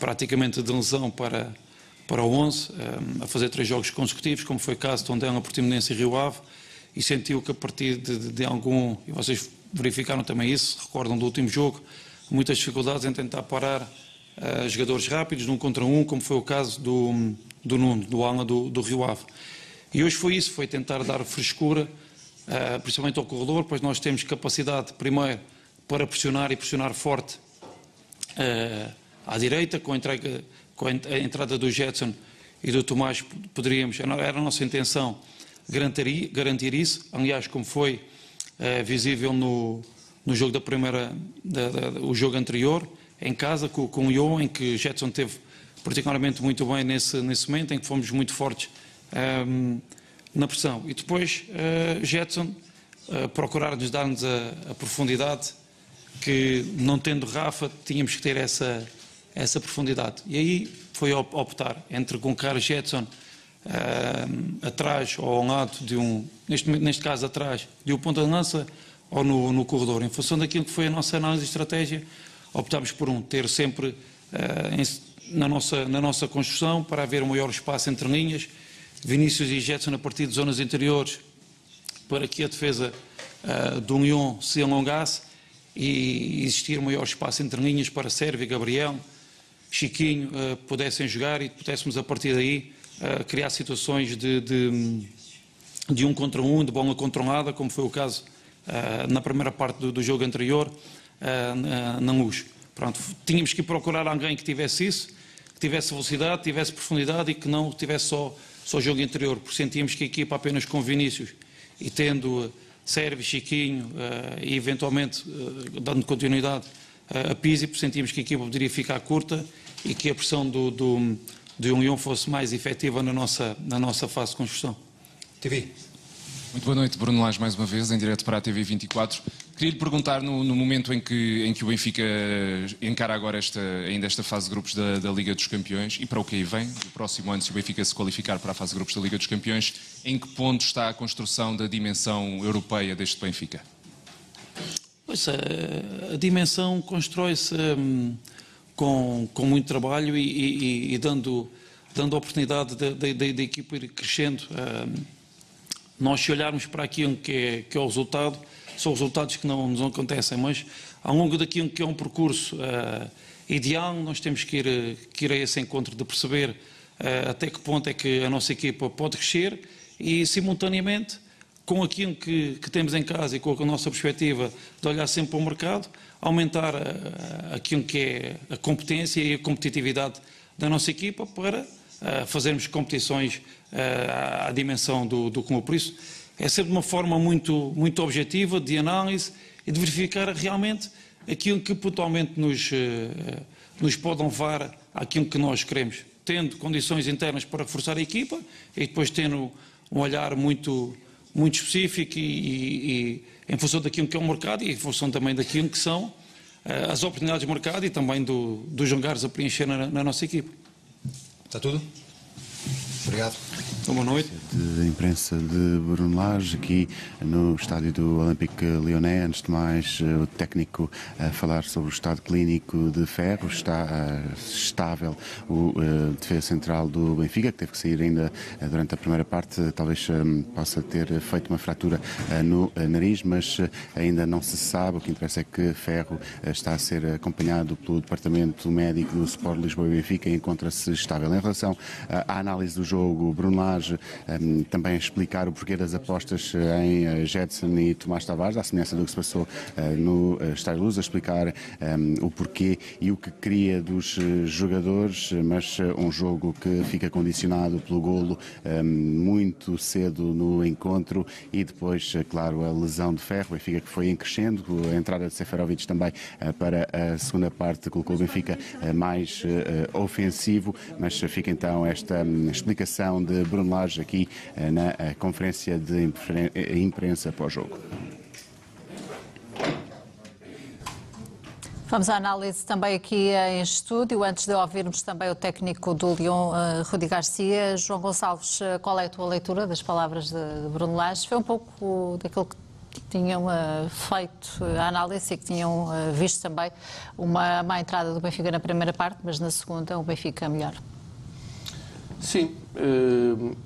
praticamente de lesão para, para o 11, a fazer três jogos consecutivos, como foi o caso de Tondela, Portimonense e Rio Ave, e sentiu que a partir de, de, de algum, e vocês verificaram também isso, recordam do último jogo, muitas dificuldades em tentar parar uh, jogadores rápidos, num contra um, como foi o caso do, do Nuno, do Alma do, do Rio Ave. E hoje foi isso, foi tentar dar frescura, uh, principalmente ao corredor, pois nós temos capacidade, primeiro, para pressionar e pressionar forte uh, à direita, com a, entrega, com a entrada do Jetson e do Tomás, poderíamos, era a nossa intenção garantir, garantir isso, aliás, como foi uh, visível no, no jogo da primeira, da, da, o jogo anterior, em casa com, com o Lyon, em que Jetson teve particularmente muito bem nesse, nesse momento, em que fomos muito fortes um, ehm, na pressão. E depois uh, Jetson uh, procurar-nos dar-nos a, a, profundidade que, não tendo Rafa, tínhamos que ter essa, essa profundidade. E aí foi optar entre colocar Jetson uh, atrás ou ao lado de um, neste, neste caso atrás, de um ponta de lança ou no, no corredor, em função daquilo que foi a nossa análise de estratégia optámos por um, ter sempre uh, em, na, nossa, na nossa construção para haver um maior espaço entre linhas, Vinícius e Jetson a partir de zonas interiores para que a defesa uh, do União se alongasse e existir um maior espaço entre linhas para Sérvia, Gabriel, Chiquinho uh, pudessem jogar e pudéssemos a partir daí uh, criar situações de, de, de, um contra um, de bola controlada, como foi o caso na primeira parte do, do jogo anterior, uh, na luz. Pronto, tínhamos que procurar alguém que tivesse isso, que tivesse velocidade, tivesse profundidade e que não tivesse só, só jogo interior, porque sentíamos que a equipa apenas com Vinícius e tendo uh, Sérvio, Chiquinho uh, e eventualmente uh, dando continuidade a Pizzi, porque sentíamos que a equipa poderia ficar curta e que a pressão do, do, do União fosse mais efetiva na nossa, na nossa fase de construção. TV. Muito boa noite, Bruno Lage, mais uma vez, em direto para a TV 24. Queria lhe perguntar, no, no, momento em que, em que o Benfica encara agora esta, ainda esta fase de grupos da, da, Liga dos Campeões, e para o que aí vem, no próximo ano, se o Benfica se qualificar para a fase de grupos da Liga dos Campeões, em que ponto está a construção da dimensão europeia deste Benfica? Pois, a, a dimensão constrói-se hum, com, com muito trabalho e, e, e dando, dando oportunidade da equipa ir crescendo. Hum, nós, se olharmos para aquilo que é, que é o resultado, são resultados que não nos acontecem, mas ao longo daquilo que é um percurso uh, ideal, nós temos que ir, que ir a esse encontro de perceber uh, até que ponto é que a nossa equipa pode crescer e, simultaneamente, com aquilo que, que, temos em casa e com a nossa perspectiva de olhar sempre para o mercado, aumentar uh, aquilo que é a competência e a competitividade da nossa equipa para fazermos competições à dimensão do, do clube. Por isso, é sempre uma forma muito, muito objetiva de análise e de verificar realmente aquilo que pontualmente nos, uh, nos pode levar àquilo que nós queremos, tendo condições internas para reforçar a equipa e depois tendo um olhar muito, muito específico e, e, e em função daquilo que é o mercado e em função também daquilo que são uh, as oportunidades de mercado e também do, dos jogares a preencher na, na nossa equipa. Está tudo? Obrigado. Boa noite. De imprensa de Bruno Lage, aqui no estádio do Olympique Lyonnais. Antes de mais, eh, o técnico a falar sobre o estado clínico de Ferro. Está uh, estável o uh, defesa central do Benfica, que teve que sair ainda durante a primeira parte. Talvez possa ter feito uma fratura no nariz, mas ainda não se sabe. O que interessa é que Ferro está a ser acompanhado pelo Departamento Médico do Sport Lisboa e Benfica e encontra-se estável. Em relação à análise do jogo, Bruno Lage um, ehm, também explicar o porquê das apostas eh, em uh, Jetson e Tomás Tavares, à semelhança do que se passou uh, no uh, Estádio Luz, a explicar um, ehm, o porquê e o que queria dos jogadores, mas um jogo que fica condicionado pelo golo um, ehm, muito cedo no encontro e depois, claro, a lesão de Ferro, o Benfica que foi em crescendo, a entrada de Seferovic também para a segunda parte colocou o Benfica mais ofensivo, mas fica então esta um, explicação de Bruno Lage aqui eh, na eh, conferência de eh, imprensa pós-jogo. Vamos à análise também aqui em estúdio, antes de ouvirmos também o técnico do Lyon, Rudi Garcia. João Gonçalves, qual é a tua leitura das palavras de Bruno Lage? Foi um pouco daquilo que tinham feito a análise e que tinham visto também uma má entrada do Benfica na primeira parte, mas na segunda o Benfica melhor. Sim. Uh,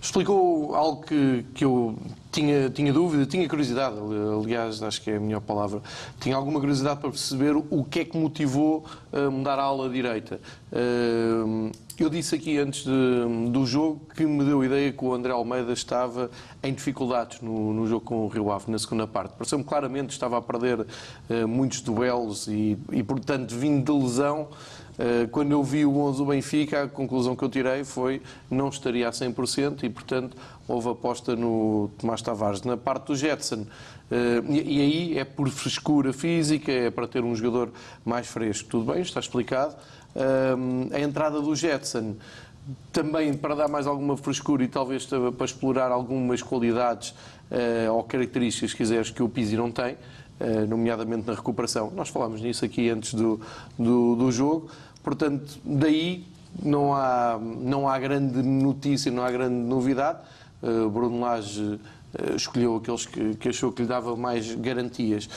explicou algo que, que eu tinha, tinha dúvida, tinha curiosidade, aliás, acho que é a melhor palavra. Tinha alguma curiosidade para perceber o que é que motivou a mudar a ala direita. Uh, eu disse aqui antes de, do jogo que me deu a ideia que o André Almeida estava em dificuldades no, no jogo com o Rio Ave, na segunda parte. Pareceu-me claramente que estava a perder uh, muitos duelos e, e, portanto, vindo de lesão, quando eu vi o 11 do Benfica, a conclusão que eu tirei foi não estaria a 100% e, portanto, houve aposta no Tomás Tavares. Na parte do Jetson, eh, e aí é por frescura física, é para ter um jogador mais fresco. Tudo bem, está explicado. Eh, a entrada do Jetson também para dar mais alguma frescura e talvez para explorar algumas qualidades ou características, se quiseres, que o Pizzi não tem. Eh, nomeadamente na recuperação. Nós falámos nisso aqui antes do, do, do jogo, portanto, daí não há, não há grande notícia, não há grande novidade. Uh, Bruno Lage uh, escolheu aqueles que, que, achou que lhe dava mais garantias.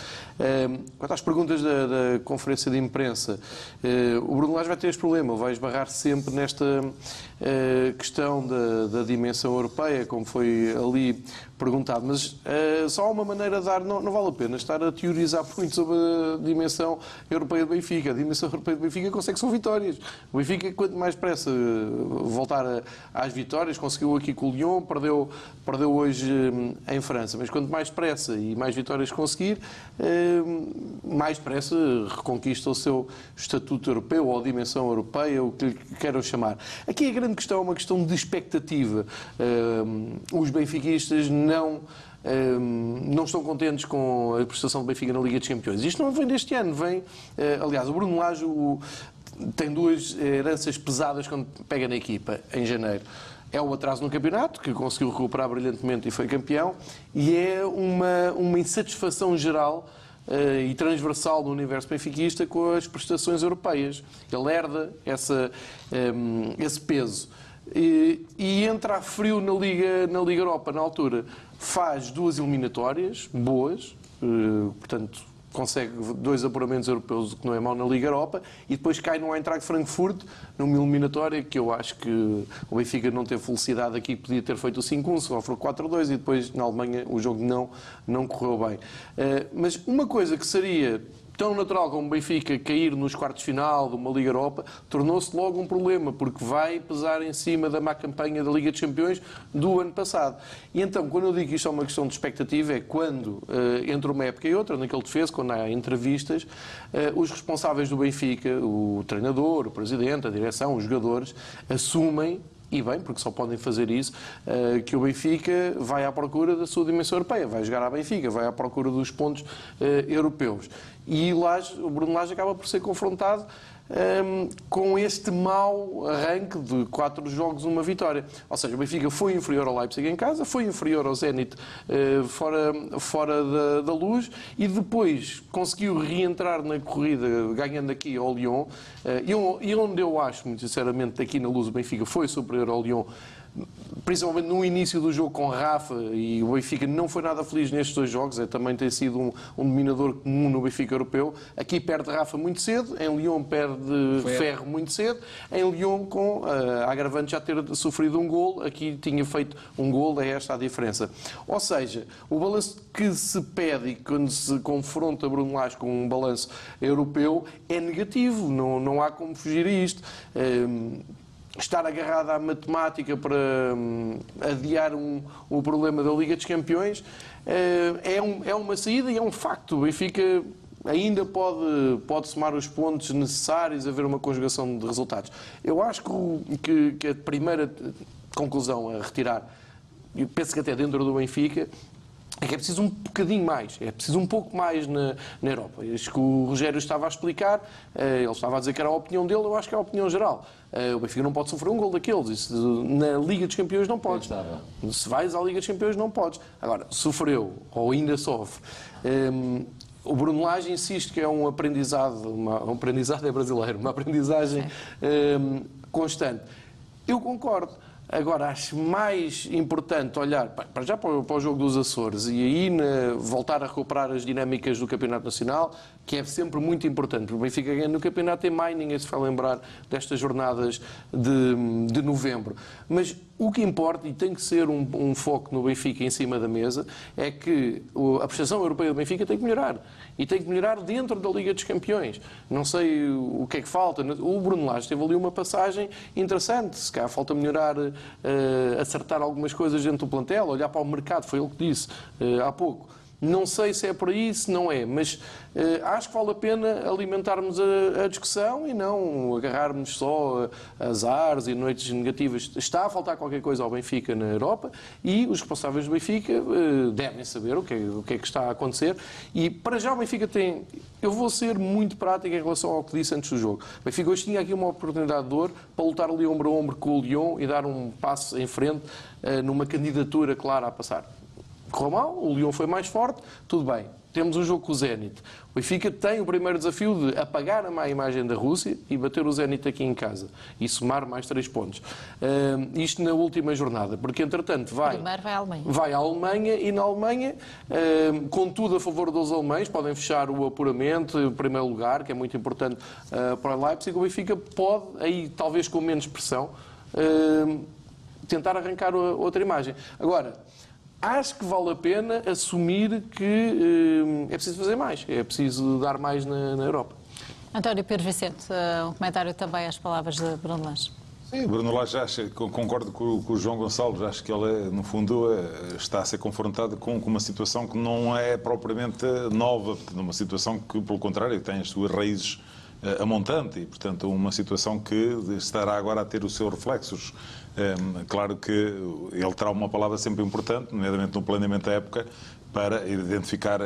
Quanto às perguntas da, da conferência de imprensa, o Bruno Lage vai ter este problema, vai esbarrar sempre nesta questão da, da dimensão europeia, como foi ali perguntado, mas uh, só há uma maneira de dar, não, não, vale a pena estar a teorizar muito sobre a dimensão europeia do Benfica. A dimensão europeia do Benfica consegue são vitórias. O Benfica, quanto mais pressa voltar às vitórias, conseguiu aqui com o Lyon, perdeu, perdeu hoje em França, mas quanto mais pressa e mais vitórias conseguir, mais pressa reconquista o seu estatuto europeu ou a dimensão europeia, o que lhe queiram chamar. Aqui a grande questão é uma questão de expectativa. Um, os benfiquistas não hum, não estão contentes com a prestação do Benfica na Liga dos Campeões. Isto não vem deste ano, vem. eh, aliás, o Bruno Lage tem duas heranças pesadas quando pega na equipa, em janeiro. É o atraso no campeonato, que conseguiu recuperar brilhantemente e foi campeão, e é uma, uma insatisfação geral e transversal do universo benfiquista com as prestações europeias. Ele herda essa, ehm, esse peso. E, e entra a frio na Liga, na Liga Europa, na altura. Faz duas eliminatórias boas, eh, portanto, consegue dois apuramentos europeus, o que não é mau na Liga Europa, e depois cai no Eintracht Frankfurt, numa eliminatória que eu acho que o Benfica não teve felicidade aqui, podia ter feito o 5-1, sofreu 4-2 e depois na Alemanha o jogo não, não correu bem. Eh, Mas uma coisa que seria tão natural como o Benfica cair nos quartos de final de uma Liga Europa, tornou-se logo um problema, porque vai pesar em cima da má campanha da Liga dos Campeões do ano passado. E então, quando eu digo que isto é uma questão de expectativa, é quando, eh, entre uma época e outra, naquele defesa, quando há entrevistas, eh, os responsáveis do Benfica, o treinador, o presidente, a direção, os jogadores, assumem e bem, porque só podem fazer isso, eh, que o Benfica vai à procura da sua dimensão europeia, vai jogar à Benfica, vai à procura dos pontos eh, europeus. E o Bruno Lage acaba por ser confrontado ehm, com este mau arranque de quatro jogos, uma vitória. Ou seja, o Benfica foi inferior ao Leipzig em casa, foi inferior ao Zenit eh, fora, fora da, da luz e depois conseguiu reentrar na corrida, ganhando aqui ao Lyon. On- e onde eu acho, muito sinceramente, aqui na luz o Benfica foi superior ao Lyon principalmente no início do jogo com Rafa e o Benfica não foi nada feliz nestes dois jogos, é, também tem sido um, um dominador comum no Benfica europeu. Aqui perde Rafa muito cedo, em Lyon perde Ferro muito cedo, em Lyon com eh, a agravante já ter sofrido um gol, aqui tinha feito um gol, é esta a diferença. Ou seja, o balanço que se pede e quando se confronta Bruno Lage com um balanço europeu é negativo, não, não há como fugir a isto. Ehm, estar agarrado à matemática para hum, adiar um, o problema da Liga dos Campeões eh, é, um- é uma saída e é um facto. O Benfica ainda pode, pode somar os pontos necessários, haver uma conjugação de resultados. Eu acho que, que- que a primeira conclusão a retirar, e penso que até dentro do Benfica, é que é preciso um bocadinho mais, é preciso um pouco mais na, na Europa. Isto que o Rogério estava a explicar, eh, ele estava a dizer que era a opinião dele, eu acho que é a opinião geral. Eh, O Benfica não pode sofrer um gol daqueles, isso na Liga dos Campeões não podes. Se vais à Liga dos Campeões não podes. Agora, sofreu ou ainda sofre. Hum, o Bruno Lage insiste que é um aprendizado, uma, um aprendizado é brasileiro, uma aprendizagem hum, constante. Eu concordo. Agora, acho mais importante olhar pa- para já para o, jogo dos Açores e aí na- voltar a recuperar as dinâmicas do Campeonato Nacional, que é sempre muito importante. O Benfica ganha no Campeonato em maio, ninguém se vai lembrar destas jornadas de, de novembro. Mas o que importa, e tem que ser um, um foco no Benfica em cima da mesa, é que a prestação europeia do Benfica tem que melhorar. E tem que melhorar dentro da Liga dos Campeões. Não sei o que é que falta. O Bruno Lage teve ali uma passagem interessante. Se calhar falta melhorar, eh, acertar algumas coisas dentro do plantel, olhar para o mercado, foi ele que disse eh, há pouco. Não sei se é por aí, se não é, mas eh, acho que vale a pena alimentarmos a, a discussão e não agarrarmos só azares e noites negativas. Está a faltar qualquer coisa ao Benfica na Europa e os responsáveis do Benfica eh, devem saber o que, é, o que é que está a acontecer. E para já o Benfica tem. Eu vou ser muito prático em relação ao que disse antes do jogo. O Benfica hoje tinha aqui uma oportunidade de ouro para lutar ali ombro a ombro com o Lyon e dar um passo em frente eh, numa candidatura clara a passar correu mal, o Lyon foi mais forte, tudo bem. Temos um jogo com o Zenit. O Benfica tem o primeiro desafio de apagar a má imagem da Rússia e bater o Zenit aqui em casa e somar mais três pontos. Ah, isto na última jornada, porque entretanto vai, Primeiro vai à Alemanha. vai à Alemanha e na Alemanha, ah, com tudo a favor dos alemães, podem fechar o apuramento, o primeiro lugar, que é muito importante ah, para o Leipzig. O Benfica pode, aí talvez com menos pressão, tentar arrancar outra imagem. Agora, acho que vale a pena assumir que eh, é preciso fazer mais, é preciso dar mais na, na Europa. António Pedro Vicente, eh, um comentário também às palavras de Bruno Lage. Sim, Bruno Lage acha, con- concordo com, o- com o João Gonçalves, acho que ele, no fundo, é, está a ser confrontado com, com uma situação que não é propriamente nova, numa situação que, pelo contrário, tem as suas raízes eh, a montante e, portanto, uma situação que estará agora a ter os seus reflexos. Um, claro que ele terá uma palavra sempre importante, nomeadamente no planeamento da época, para identificar uh,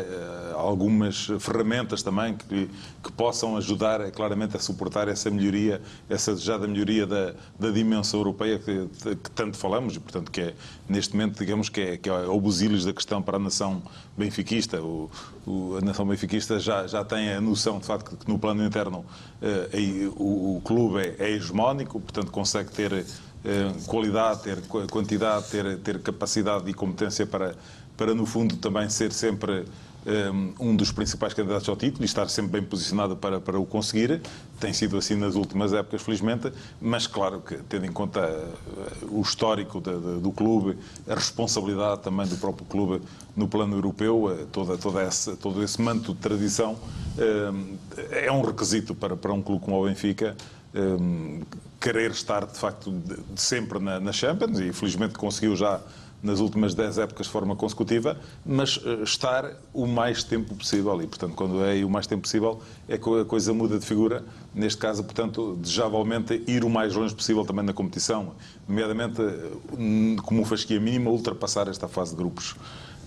algumas ferramentas também que, que possam ajudar uh, claramente a suportar essa melhoria, essa desejada melhoria da, da dimensão europeia que, que, tanto falamos e, portanto, que é, neste momento, digamos que é, que é o busilis da questão para a nação benfiquista. O, o, a nação benfiquista já, já tem a noção, de facto, que no plano interno uh, o, o, clube é, é hegemónico, portanto, consegue ter qualidade, ter quantidade, ter, ter capacidade e competência para para, no fundo, também ser sempre um, um dos principais candidatos ao título e estar sempre bem posicionado para, para o conseguir. Tem sido assim nas últimas épocas, felizmente, mas claro que, tendo em conta uh, o histórico de, de, do clube, a responsabilidade também do próprio clube no plano europeu, toda, toda essa, todo esse manto de tradição, é um requisito para, para um clube como o Benfica. Um, querer estar de facto de, de sempre na, na Champions e felizmente conseguiu já nas últimas 10 épocas de forma consecutiva, mas eh, estar o mais tempo possível. E, portanto, quando é o mais tempo possível, é que a coisa muda de figura. Neste caso, portanto, desejavelmente ir o mais longe possível também na competição, nomeadamente, eh, como fasquia mínima, ultrapassar esta fase de grupos.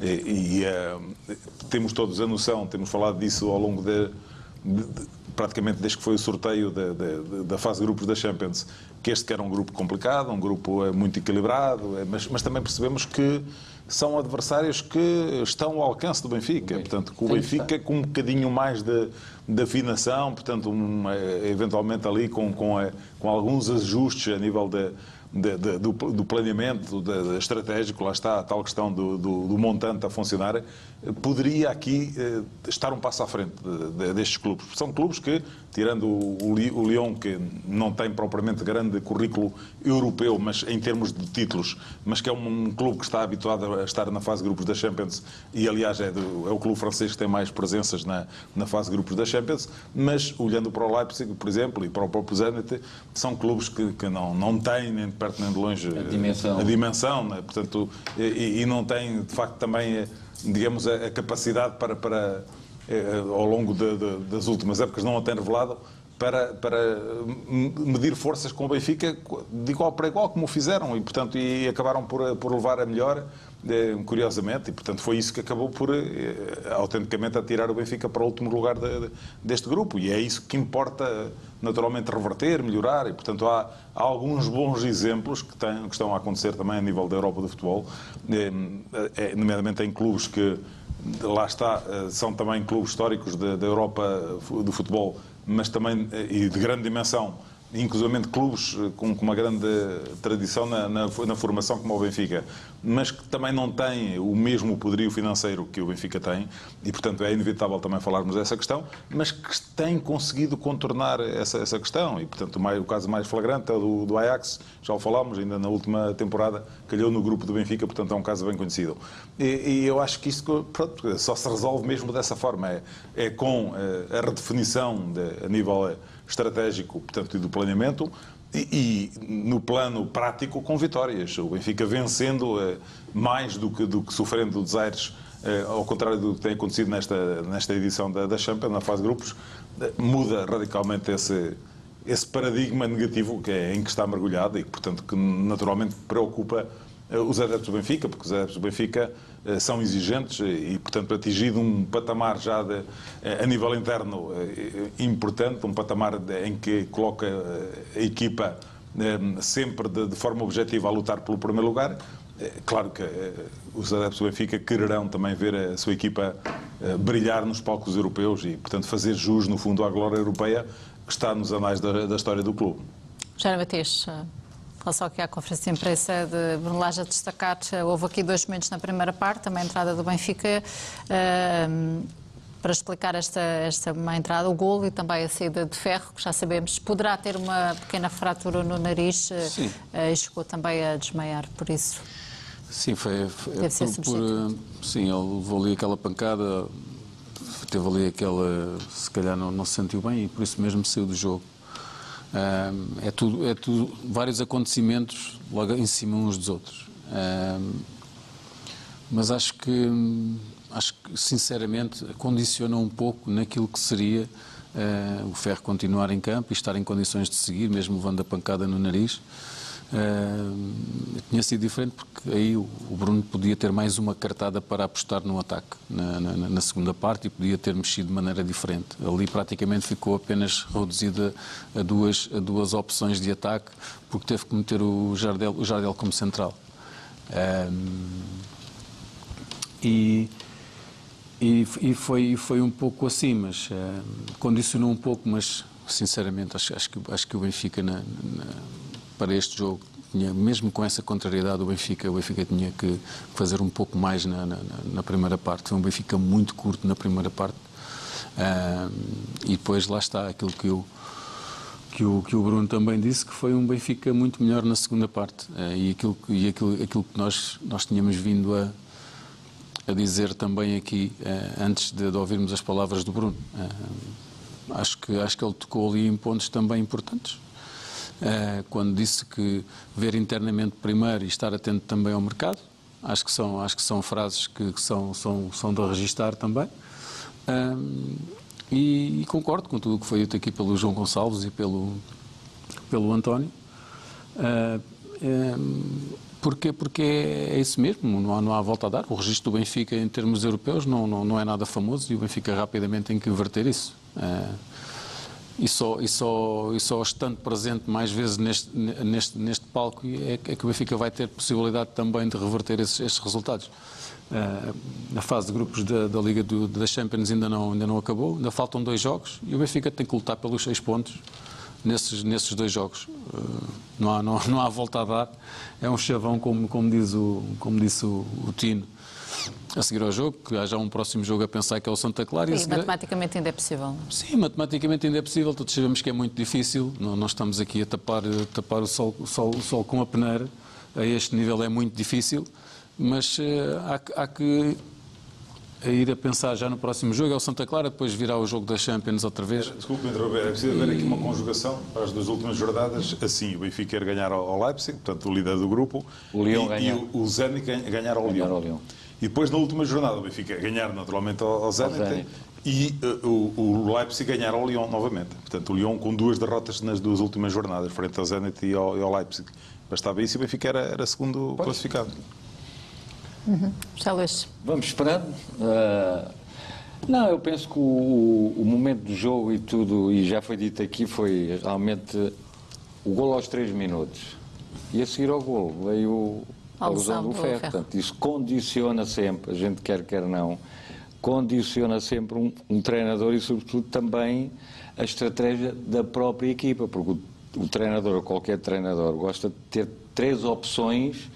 E, e uh, temos todos a noção, temos falado disso ao longo de praticamente desde que foi o sorteio da, da, da, fase de grupos da Champions, que este que era um grupo complicado, um grupo eh, muito equilibrado, eh, mas, mas também percebemos que são adversários que estão ao alcance do Benfica. Portanto, com o Benfica com um bocadinho mais de, de afinação, portanto, um, eh, eventualmente ali com, com, com alguns ajustes a nível de, de, do, do, planeamento de, estratégico, lá está a tal questão do, do, do montante a funcionar, poderia aqui eh, estar um passo à frente destes clubes. São clubes que, tirando o, Lyon, que não tem propriamente grande currículo europeu, mas em termos de títulos, mas que é um, um clube que está habituado a estar na fase de grupos da Champions e, aliás, é, do, é o clube francês que tem mais presenças na, na fase de grupos da Champions, mas olhando para o Leipzig, por exemplo, e para o próprio Zenit, são clubes que, que não, não têm nem de perto nem de longe a dimensão, a dimensão né? portanto, e, e não têm, de facto, também digamos, a, a capacidade para, para eh, ao longo de, de, das últimas épocas, não a tem revelado, para, para medir forças com o Benfica de igual para igual, como o fizeram, e, portanto, e acabaram por, por levar a melhor, eh, curiosamente, e, portanto, foi isso que acabou por, eh, autenticamente, atirar o Benfica para o último lugar de, deste grupo, e é isso que importa, naturalmente, reverter, melhorar, e, portanto, há, há alguns bons exemplos que, têm, que estão a acontecer também a nível da Europa do futebol, eh, nomeadamente em clubes que, lá está, são também clubes históricos da Europa do futebol mas também eh, e de grande dimensão, inclusive clubes eh, com, com uma grande tradição na, na, na, formação como o Benfica, mas que também não têm o mesmo poderio financeiro que o Benfica tem, e portanto é inevitável também falarmos dessa questão, mas que têm conseguido contornar essa, essa questão, e portanto o, mais, o caso mais flagrante é do, do, Ajax, já o falámos ainda na última temporada, calhou no grupo do Benfica, portanto é um caso bem conhecido. E, e eu acho que isto pronto, só se resolve mesmo dessa forma, é, é com eh, a redefinição de, a nível estratégico, portanto, e do planeamento, e, e, no plano prático com vitórias. O Benfica vencendo eh, mais do que, do que sofrendo desaires, eh, ao contrário do que tem acontecido nesta, nesta edição da, da Champions, na fase de grupos, eh, muda radicalmente esse, esse paradigma negativo que é, em que está mergulhado e, portanto, que naturalmente preocupa os adeptos do Benfica, porque os adeptos do Benfica eh, são exigentes e, portanto, atingido um patamar já de, eh, a nível interno importante, um patamar em que coloca a equipa sempre de, de forma objetiva a lutar pelo primeiro lugar. Claro que os adeptos do Benfica quererão também ver a sua equipa brilhar nos palcos europeus e, portanto, fazer jus, no fundo, à glória europeia que está nos anais da, da história do clube. Jair Batês, relação aqui à conferência de imprensa de Bruno Lage a destacar, houve aqui dois momentos na primeira parte, também a entrada do Benfica, uh, para explicar esta, esta uma entrada, o golo e também a saída de ferro, que já sabemos, poderá ter uma pequena fratura no nariz uh, e chegou também a desmaiar por isso. Sim, foi, foi Deve ser por, por, sim, ele levou ali aquela pancada, teve ali aquela, se calhar não, não se sentiu bem e por isso mesmo saiu do jogo é, tudo, é tudo, vários acontecimentos logo em cima uns dos outros. mas acho que, acho que, sinceramente, condiciona um pouco naquilo que seria uh, o Ferro continuar em campo e estar em condições de seguir, mesmo levando a pancada no nariz. Uh, tinha sido diferente porque aí o, Bruno podia ter mais uma cartada para apostar no ataque na, na, na, segunda parte e podia ter mexido de maneira diferente. Ali praticamente ficou apenas reduzida a duas, a duas opções de ataque porque teve que meter o Jardel, o Jardel como central. Uh, e, e, e, foi, foi um pouco assim, mas uh, condicionou um pouco, mas sinceramente acho, acho, que, acho que o Benfica na, na para este jogo, tinha, mesmo com essa contrariedade, o Benfica, o Benfica tinha que fazer um pouco mais na, na, na primeira parte. Foi um Benfica muito curto na primeira parte. Uh, e depois lá está aquilo que eu, que o, que o Bruno também disse, que foi um Benfica muito melhor na segunda parte. Uh, e aquilo, e aquilo, aquilo que nós, nós tínhamos vindo a, a dizer também aqui, uh, antes de, de, ouvirmos as palavras do Bruno. acho, que, acho que ele tocou ali em pontos também importantes. Eh, quando disse que ver internamente primeiro e estar atento também ao mercado. Acho que são, acho que são frases que, que são, são, são de registar também. Um, e, e, concordo com tudo o que foi dito aqui pelo João Gonçalves e pelo, pelo António. Um, porque, porque é, é isso mesmo, não há, não há volta a dar. O registro do Benfica em termos europeus não, não, não é nada famoso e o Benfica rapidamente tem que inverter isso. Uh, e só, e só, e só estando presente mais vezes neste, neste, neste palco é, é que o Benfica vai ter possibilidade também de reverter esses, esses resultados. Uh, a fase de grupos da, da Liga do, da Champions ainda não, ainda não acabou, ainda faltam dois jogos e o Benfica tem que lutar pelos seis pontos nesses, nesses dois jogos. Uh, não, há, não, não há volta a dar, é um chavão, como, como, diz, o, como disse o, o Tino a seguir ao jogo, que haja um próximo jogo a pensar que é o Santa Clara. Sim, e seguir... matematicamente ainda é possível. Sim, matematicamente ainda é possível, todos sabemos que é muito difícil, não, não estamos aqui a tapar, a tapar o, sol, o, sol, o sol com a peneira, a este nível é muito difícil, mas uh, há, há que a ir a pensar já no próximo jogo, é o Santa Clara, depois virá o jogo da Champions outra vez. Desculpe interromper, é preciso haver aqui uma conjugação para as duas últimas jornadas. Assim, o Benfica ir ganhar ao Leipzig, portanto, o líder do grupo, o Lyon e, e o, Zenit ganhar ao ganhar Lyon. Ao Lyon. E depois, na última jornada, o Benfica ganhar naturalmente ao, Zenit e uh, o, o, Leipzig ganhar ao Lyon novamente. Portanto, o Lyon com duas derrotas nas duas últimas jornadas, frente ao Zenit e ao, e ao Leipzig. Bastava isso e o Benfica era, era segundo pois. classificado. Uhum. Vamos esperando. Uh, não, eu penso que o, o, momento do jogo e tudo, e já foi dito aqui, foi realmente o gol aos 3 minutos. E a seguir ao gol veio a lesão do ferro. Portanto, isso condiciona sempre, a gente quer, quer não, condiciona sempre um, um treinador e, sobretudo, também a estratégia da própria equipa, porque o, o treinador, ou qualquer treinador, gosta de ter três opções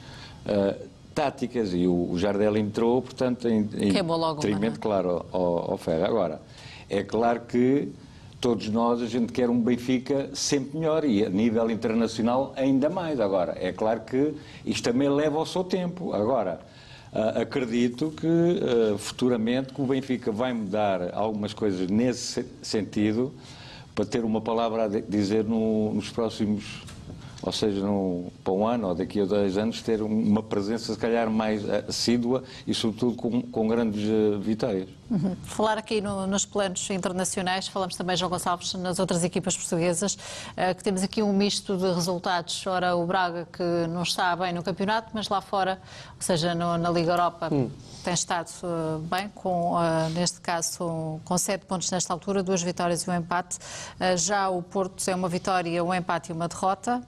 uh, táticas e o, o Jardel entrou, portanto, em, em detrimento, claro, ao, ao ferro. Agora, é claro que todos nós, a gente quer um Benfica sempre melhor e a nível internacional ainda mais. Agora, é claro que isto também leva ao seu tempo. Agora, uh, acredito que uh, futuramente que o Benfica vai mudar algumas coisas nesse sentido para ter uma palavra a dizer no, nos próximos ou seja, no, para um ano ou daqui a dois anos, ter uma presença, se calhar, mais assídua e, sobretudo, com, com grandes vitórias. Uhum. Falar aqui no, nos planos internacionais, falamos também, João Gonçalves, nas outras equipas portuguesas, uh, que temos aqui um misto de resultados. Ora, o Braga, que não está bem no campeonato, mas lá fora, ou seja, no, na Liga Europa. Hum tem estado uh, bem, com, uh, neste caso com sete pontos nesta altura, duas vitórias e um empate. Já o Porto é uma vitória, um empate e uma derrota.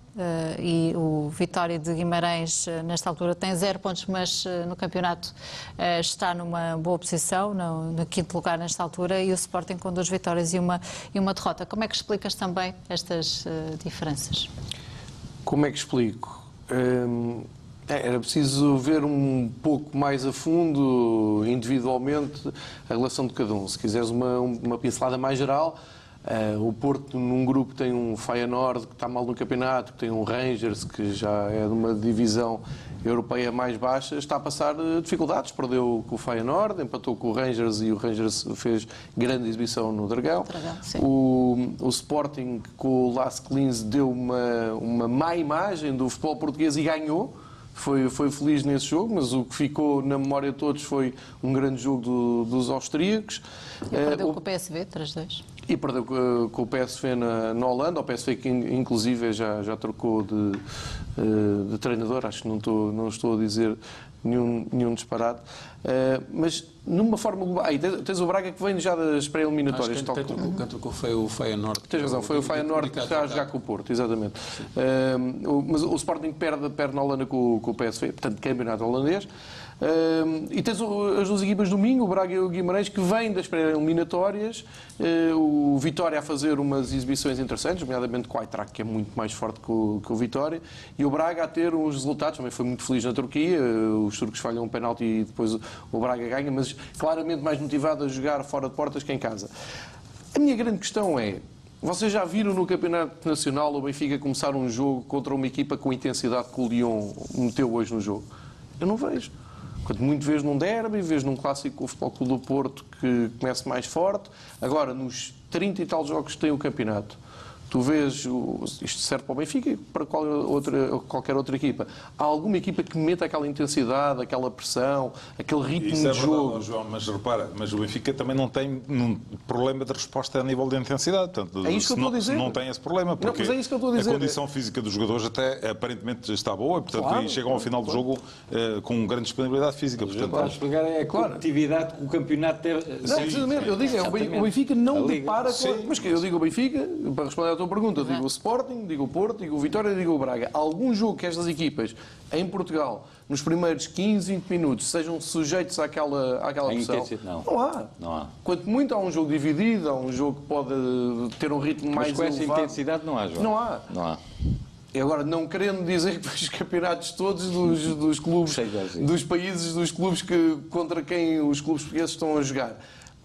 e o Vitória de Guimarães, nesta altura, tem zero pontos, mas no campeonato está numa boa posição, no, quinto lugar nesta altura, e o Sporting com duas vitórias e uma, e uma derrota. Como é que explicas também estas diferenças? Como é que explico? Hum, é, era preciso ver um pouco mais a fundo, individualmente, a relação de cada um. Se quiseres uma, uma pincelada mais geral, uh, o Porto, num grupo, tem um Feyenoord que está mal no campeonato, tem um Rangers que já é de uma divisão europeia mais baixa, está a passar eh, dificuldades. Perdeu com o Feyenoord, empatou com o Rangers e o Rangers fez grande exibição no Dragão. Dragão o, o, Sporting com o Las Clins deu uma, uma má imagem do futebol português e ganhou foi, foi feliz nesse jogo, mas o que ficou na memória de todos foi um grande jogo do, dos austríacos. E perdeu uh, com o PSV, 3-2. E perdeu com, o PSV na, na Holanda, o PSV que in- inclusive já, já trocou de, eh, de treinador, acho que não estou, não estou a dizer nenhum, nenhum disparate. Eh, mas numa forma global. E tens, tens o Braga que vem já das Acho pré-eliminatórias. que tal quem trocou- quem trocou foi o Feyenoord. Tens razão, foi o Feyenoord que está a jogar com o Porto, exatamente. O- mas o Sporting perde, perde na Holanda com, com o PSV, portanto, campeonato holandês. Ehm, e tens o- as duas equipas domingo, o Braga e o Guimarães, que vêm das pré-eliminatórias. Eh, o Vitória a fazer umas exibições interessantes, nomeadamente com o Eintracht, que é muito mais forte que o, que o Vitória. E o Braga a ter uns resultados, também foi muito feliz na Turquia. eh, Os turcos falham um penalti e depois o- Braga ganha, mas claramente mais motivado a jogar fora de portas que em casa. A minha grande questão é: vocês já viram no Campeonato Nacional o Benfica começar um jogo contra uma equipa com intensidade que o Lyon meteu hoje no jogo? Eu não vejo. Quanto muito vês num derby, vês num clássico com o Futebol Clube do Porto que começa mais forte. Agora, nos 30 e tal jogos que tem o campeonato, tu vês, o- isto serve para o Benfica e para qual outra, qualquer outra equipa. Há alguma equipa que meta aquela intensidade, aquela pressão, aquele ritmo Isso é de verdade, jogo? ó, João, mas repara, mas o Benfica também não tem um problema de resposta a nível de intensidade. Portanto, É isso que eu estou a não, dizer. se Não tem esse problema, porque mas é isso que eu estou a dizer. a condição física dos jogadores até aparentemente está boa, portanto, Claro, e chegam ao final do jogo eh, com grande disponibilidade física. Portanto, Para explicar é a competitividade que o campeonato teve. Não, precisamente, eu digo, é, o Ben- o Benfica não A depara com. Mas que eu digo o Benfica, para responder tua pergunta, eu digo o Sporting, digo o Porto, digo o Vitória, digo o Braga. Algum jogo que estas equipas, em Portugal, nos primeiros 15, 20 minutos, sejam sujeitos àquela, àquela pressão? intensidade, não. Não há. Não há. Quanto muito há um jogo dividido, há um jogo que pode ter um ritmo mais Mas com essa elevado. intensidade não há, João. Não há. Não há. E agora, não querendo dizer que os campeonatos todos dos, dos clubes, dos países, dos clubes que, contra quem os clubes portugueses estão a jogar.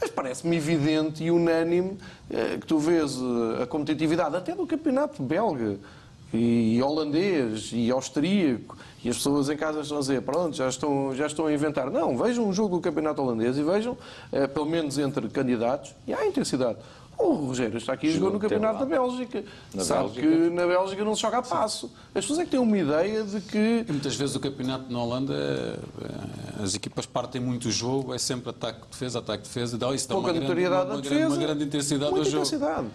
Mas parece-me evidente e unânime eh, que tu vês eh, a competitividade até do campeonato belga e holandês e austríaco e as pessoas em casa estão a dizer pronto, já estão, já estão a inventar. Não, vejam um jogo do campeonato holandês e vejam, eh, pelo menos entre candidatos, e há intensidade. O Rogério está aqui e jogou no campeonato da. Bélgica. Na Sabe Bélgica. que na Bélgica não se joga a passo. As pessoas é que têm uma ideia de que. E muitas vezes o campeonato na Holanda, eh, as equipas partem muito o jogo, é sempre ataque-defesa, ataque-defesa, dá isso dá Pouca uma grande, notoriedade uma, grande, uma defesa, grande intensidade muita ao jogo. intensidade.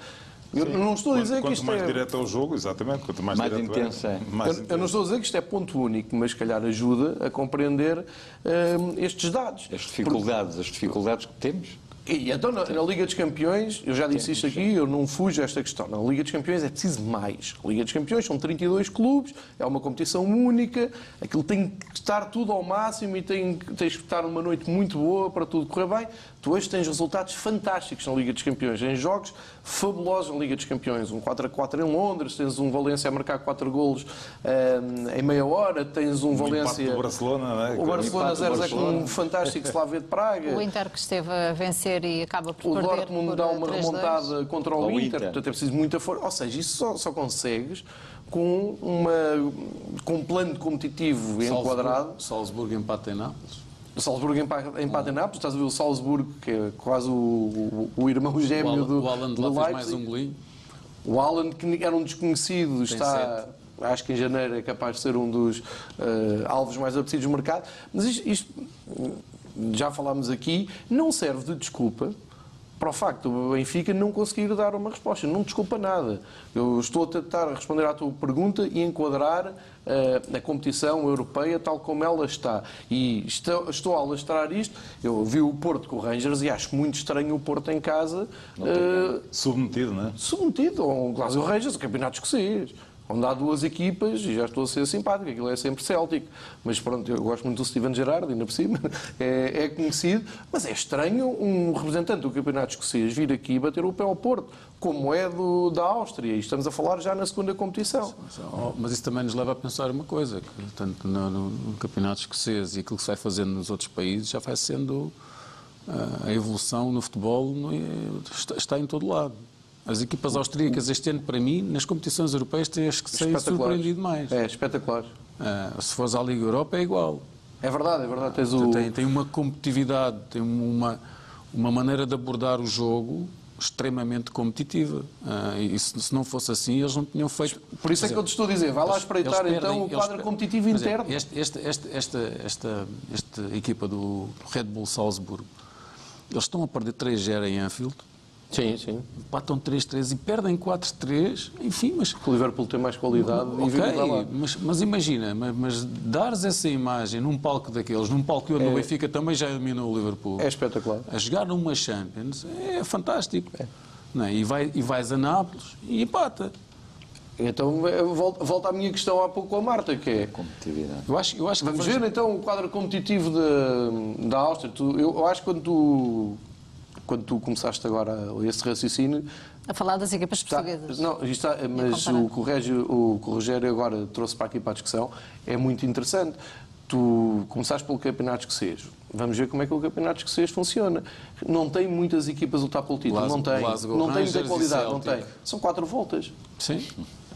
Eu não estou a quanto- dizer que quanto isto mais é. direto é o jogo, exatamente, quanto mais, Mais direto intensa, é. é. Mais Eu, eu não estou a dizer que isto é ponto único, mas se calhar ajuda a compreender hum, estes dados. As dificuldades, as dificuldades que temos. E então na, na Liga dos Campeões, eu já disse isto aqui, eu não fujo a esta questão. Na Liga dos Campeões é preciso mais. A Liga dos Campeões são 32 clubes, é uma competição única, aquilo tem que estar tudo ao máximo e tem, que- tens que estar numa noite muito boa para tudo correr bem. Tu hoje tens resultados fantásticos na Liga dos Campeões, em jogos fabulosos na Liga dos Campeões. Um 4 a 4 em Londres, tens um Valência a marcar 4 golos hum, em meia hora, tens um, Um Valência. do Barcelona, não é? O Barcelona Empate do 0 com um fantástico Slavia de Praga. O Inter que esteve a vencer e acaba por O perder Dortmund por dá uma 3-2. remontada contra o Ao Inter, Inter. portanto é preciso muita força. Ou seja, isso só, só consegues com, uma, com um plano competitivo enquadrado. Salzburgo, Salzburgo empata em Nápoles. O Salzburgo empata, empata em Nápoles, estás a ver o Salzburgo, que é quase o, o, o irmão gêmeo O do, o Haaland do lá fez mais um golinho. O Haaland, que era um desconhecido, Tem está, acho que em janeiro é capaz de ser um dos eh, alvos mais apetecidos do mercado. Mas isto, isto, já falámos aqui, não serve de desculpa para o facto do Benfica não conseguir dar uma resposta. Não desculpa nada. Eu estou a tentar responder à tua pergunta e enquadrar a competição europeia tal como ela está. E estou, estou a alastrar isto. Eu vi o Porto com o Rangers e acho muito estranho o Porto em casa eh, Submetido, não é? submetido ao Glasgow Rangers, o campeonato escocês, onde há duas equipas, e já estou a ser simpático, aquilo é sempre céltico. Mas pronto, eu gosto muito do Steven Gerrard, ainda por cima, (laughs) é, é conhecido, mas é estranho um representante do campeonato escocês vir aqui e bater o pé ao Porto, como é do, da Áustria, e estamos a falar já na segunda competição. Oh, Mas isso também nos leva a pensar uma coisa, que tanto no, no- campeonato escocês e aquilo que se vai fazendo nos outros países já vai sendo ah, a evolução no futebol está em todo lado. As equipas austríacas este ano, para mim, nas competições europeias, têm as que Espetaculares. surpreendido mais. É, espetacular. Ah, se fores à Liga Europa é igual. É verdade, é verdade. Tens o... Tem, tem uma competitividade, tem uma, uma maneira de abordar o jogo extremamente competitiva. Ah, e se, se não fosse assim, eles não tinham feito. Por isso é que eu te estou a dizer, vai lá espreitar então perdem- o eles quadro competitivo exemplo, interno. este- este- este- esta, esta, esta equipa do Red Bull Salzburgo, eles estão a perder 3-0 em Anfield Sim, sim. Empatam 3-3 e perdem 4-3, enfim, mas... O Liverpool tem mais qualidade e Ok, vive lá. mas, mas imagina, mas, mas dares essa imagem num palco daqueles, num palco onde o Benfica também já eliminou o Liverpool, É espetacular. a jogar numa Champions, é fantástico. Não é? e, vai, e vais a Nápoles e empata. Então, eu volto, volto à minha questão há pouco com a Marta, que é... Competitividade. Eu acho, eu acho que Vamos ver então o quadro competitivo da, da Áustria. Tu- eu, eu acho que quando tu, quando tu começaste agora esse raciocínio. A falar das equipas está- portuguesas. não, está, mas o que o, Régio, o que o Rogério agora trouxe para aqui para a discussão é muito interessante. Tu começaste pelo campeonato escocês. Vamos ver como é que o campeonato escocês funciona. Não tem muitas equipas a lutar pelo título. Glasgow- não tem. Glasgow não tem muita qualidade. Não tem. São quatro voltas. Sim.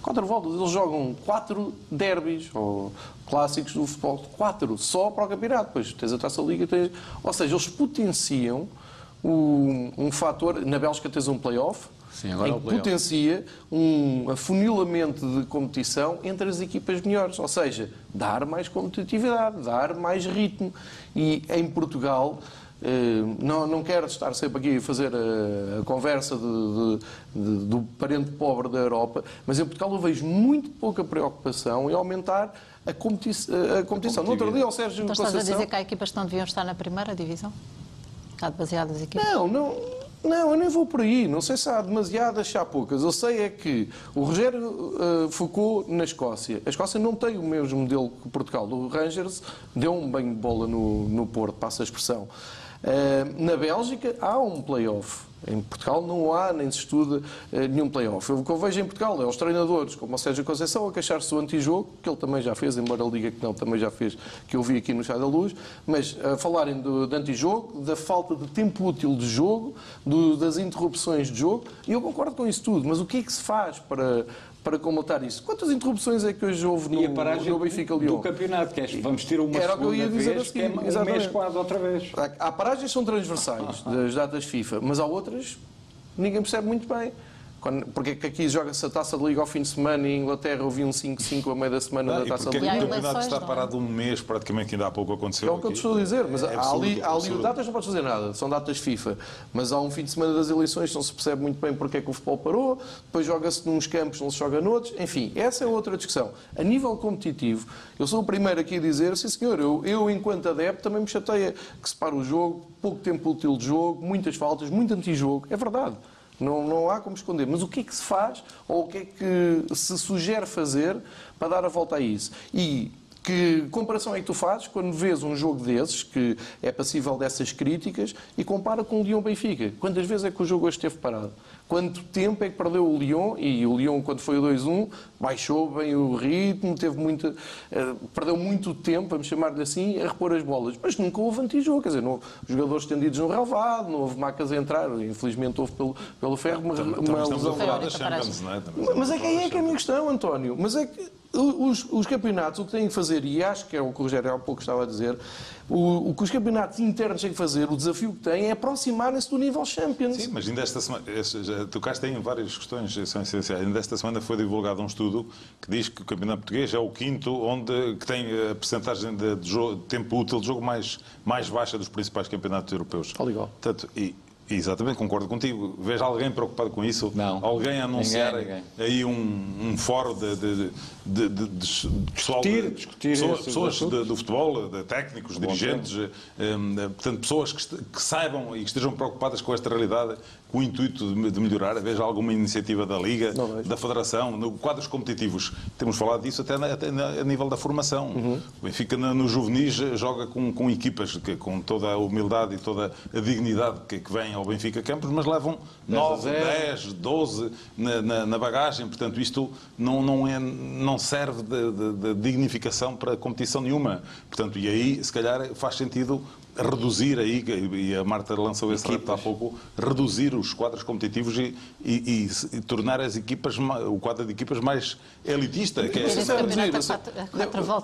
Quatro voltas. Eles jogam quatro derbys, ou clássicos do futebol. Quatro, só para o campeonato. Depois tens a Taça Liga. Tens... Ou seja, eles potenciam um, um fator... Na Bélgica tens um play-off. Sim, agora em é o que play-off. potencia um afunilamento de competição entre as equipas melhores. Ou seja, dar mais competitividade, dar mais ritmo. E em Portugal... eh, não, não quero estar sempre aqui a fazer a, a conversa de- de- de- do parente pobre da Europa, mas em Portugal eu vejo muito pouca preocupação em aumentar a, competi a competição. No outro dia, o Sérgio Então estás a Conceição... dizer que há equipas que não deviam estar na primeira divisão? Há demasiadas equipas? Não, não, não, eu nem vou por aí. Não sei se há demasiadas, se há poucas. Eu sei é que o Rogério eh, focou na Escócia. A Escócia não tem o mesmo modelo que Portugal. O Rangers deu um banho de bola no, no Porto, passa a expressão. Eh, na Bélgica há um play-off. Em Portugal não há, nem se estuda eh, nenhum play-off. O que eu vejo em Portugal é os treinadores, como o Sérgio Conceição, a queixar-se do antijogo, que ele também já fez, embora ele diga que não, também já fez, que eu vi aqui no Chá da Luz, mas a falarem do, de antijogo, da falta de tempo útil de jogo, do- das interrupções de jogo, e eu concordo com isso tudo, mas o que é que se faz para, para combatar isso? Quantas interrupções é que hoje houve no, no Benfica Lyon? do campeonato, que é, vamos ter uma Era o que eu segunda ia dizer vez, a que é um exatamente. mês quase outra vez. Há há paragens que são transversais das datas FIFA, mas há outras ninguém percebe muito bem. Quando, porque é que aqui joga-se a taça de liga ao fim de semana e em Inglaterra houve um 5-5 a meio da semana Ah, da taça de é liga? o campeonato está é? parado um mês, praticamente, ainda há pouco aconteceu. É o que eu te estou a dizer, mas É há ali, há ali datas não podes fazer nada, são datas FIFA. Mas há um fim de semana das eleições, não se percebe muito bem porque é que o futebol parou, depois joga-se nos campos, não se joga noutros, enfim, essa é outra discussão. A nível competitivo, eu sou o primeiro aqui a dizer, sim senhor, eu, eu enquanto adepto também me chateia que se para o jogo, pouco tempo útil de jogo, muitas faltas, muito antijogo, é verdade. Não, não há como esconder. Mas o que é que se faz ou o que é que se sugere fazer para dar a volta a isso? E que comparação é que tu fazes quando vês um jogo desses, que é passível dessas críticas, e compara com o Lyon-Benfica? Quantas vezes é que o jogo hoje esteve parado? Quanto tempo é que perdeu o Lyon? E o Lyon, quando foi o 2-1, baixou bem o ritmo, teve muita, eh, perdeu muito tempo, vamos chamar-lhe assim, a repor as bolas. Mas nunca houve antijogo, quer dizer, não jogadores estendidos no relvado, não houve macas a entrar, infelizmente houve pelo, pelo ferro uma, Também uma lesão grave. é? Mas é que aí é que é a minha questão, António. Mas é que os, os campeonatos, o que têm que fazer, e acho que é o que o Rogério há pouco estava a dizer, o, o que os campeonatos internos têm que fazer, o desafio que têm é aproximarem-se do nível Champions. Sim, mas ainda esta semana, já tocaste em várias questões que são essenciais. Ainda esta semana foi divulgado um estudo que diz que o Campeonato Português é o quinto onde que tem a percentagem de, de jogo- de tempo útil de jogo mais, mais baixa dos principais campeonatos europeus. Está legal. Portanto, e, Exatamente, concordo contigo. Veja alguém preocupado com isso? Não. Alguém a anunciar Ninguém, aí um, um fórum de, de, de, de, pessoal, Discutir, discutir pessoas, do futebol, de técnicos, Bom dirigentes, eh, eh, portanto, pessoas que, que saibam e que estejam preocupadas com esta realidade, com o intuito de, melhorar. Veja alguma iniciativa da Liga, da Federação, no quadros competitivos. Temos falado disso até, na- até na- a nível da formação. Uhum. O Benfica na- no juvenis joga com, com equipas que, com toda a humildade e toda a dignidade que, que vem ao Benfica Campos, mas levam 9, 0. 10, 12 na, na- na bagagem. Portanto, isto não, não, é, não serve de, de- de dignificação para competição nenhuma. Portanto, e aí, se calhar, faz sentido reduzir aí, e a Marta lançou esse repto há pouco, reduzir os quadros competitivos e, e- e e tornar as equipas, o quadro de equipas mais elitista. Que é, dizer, a quatro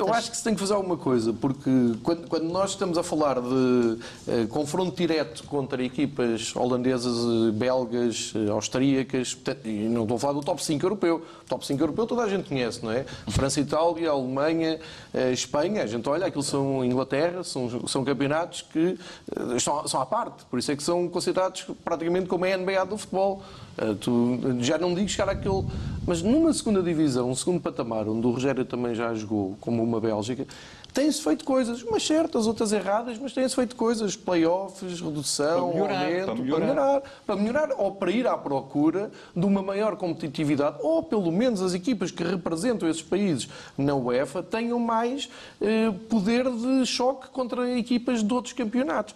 eu, eu acho que se tem que fazer alguma coisa, porque quando, quando nós estamos a falar de eh, confronto direto contra equipas holandesas, eh, belgas, eh, austríacas, e não estou a falar do top 5 europeu. O top 5 europeu toda a gente conhece, não é? França, Itália, Alemanha, eh, Espanha, a gente olha, aquilo são Inglaterra, são, são campeonatos campeonatos que eh, são, são à parte, por isso é que são considerados praticamente como a NBA do futebol. Eh, tu já não digo chegar àquele. Mas numa segunda divisão, um segundo patamar, onde o Rogério também já jogou, como uma Bélgica, tem-se feito coisas, umas certas, outras erradas, mas tem-se feito coisas, playoffs, redução, Para melhorar, aumento, para para melhorar. melhorar, para melhorar ou para ir à procura de uma maior competitividade, ou pelo menos as equipas que representam esses países na UEFA tenham mais eh, poder de choque contra equipas de outros campeonatos.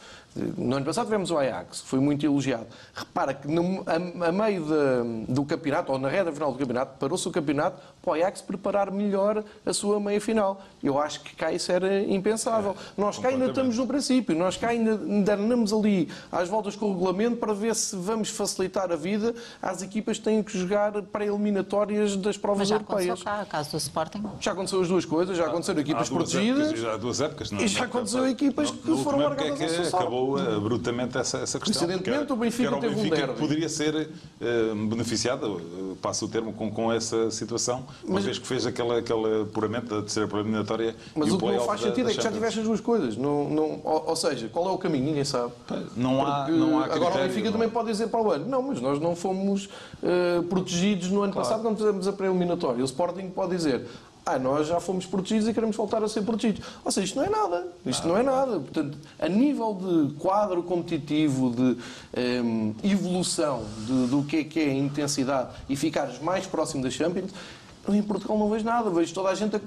No ano passado tivemos o Ajax, que foi muito elogiado. Repara que no- a, a meio da- do campeonato, ou na reta final do campeonato, parou-se o campeonato para o Ajax preparar melhor a sua meia-final. Eu acho que cá isso era impensável. Nós cá ainda estamos no princípio, nós cá ainda, andamos ali às voltas com o regulamento para ver se vamos facilitar a vida às equipas que têm que jogar pré-eliminatórias das Mas provas já aconteceu europeias. cá, o caso do Sporting. Já aconteceu as duas coisas, já aconteceram equipas protegidas. épocas, já há duas épocas, não é? E já aconteceu equipas que Na foram largadas é ao que seu acabou eh, brutalmente essa, essa questão. Coincidentemente, que era- o Benfica que teve um derby. que poderia ser eh, beneficiado, eh, passo o termo, com, com essa situação, uma Mas- vez que fez aquele, aquele apuramento da terceira eliminatória Mas o o que não faz sentido da é que já tiveste as duas coisas. Não, não, ou, ou seja, qual é o caminho? Ninguém sabe. Não há, Porque não há agora o critério, Benfica não. também pode dizer para o ano. Não, mas nós não fomos eh, protegidos no ano passado quando fizemos a pré-eliminatória. O Sporting pode dizer. Ah, nós já fomos protegidos e queremos voltar a ser protegidos. Ou seja, isto não é nada. Isto não é nada. Portanto, a nível de quadro competitivo, de em, evolução de- do que é que é a intensidade e ficares mais próximo da Champions, eu em Portugal não vejo nada. Vejo toda a gente a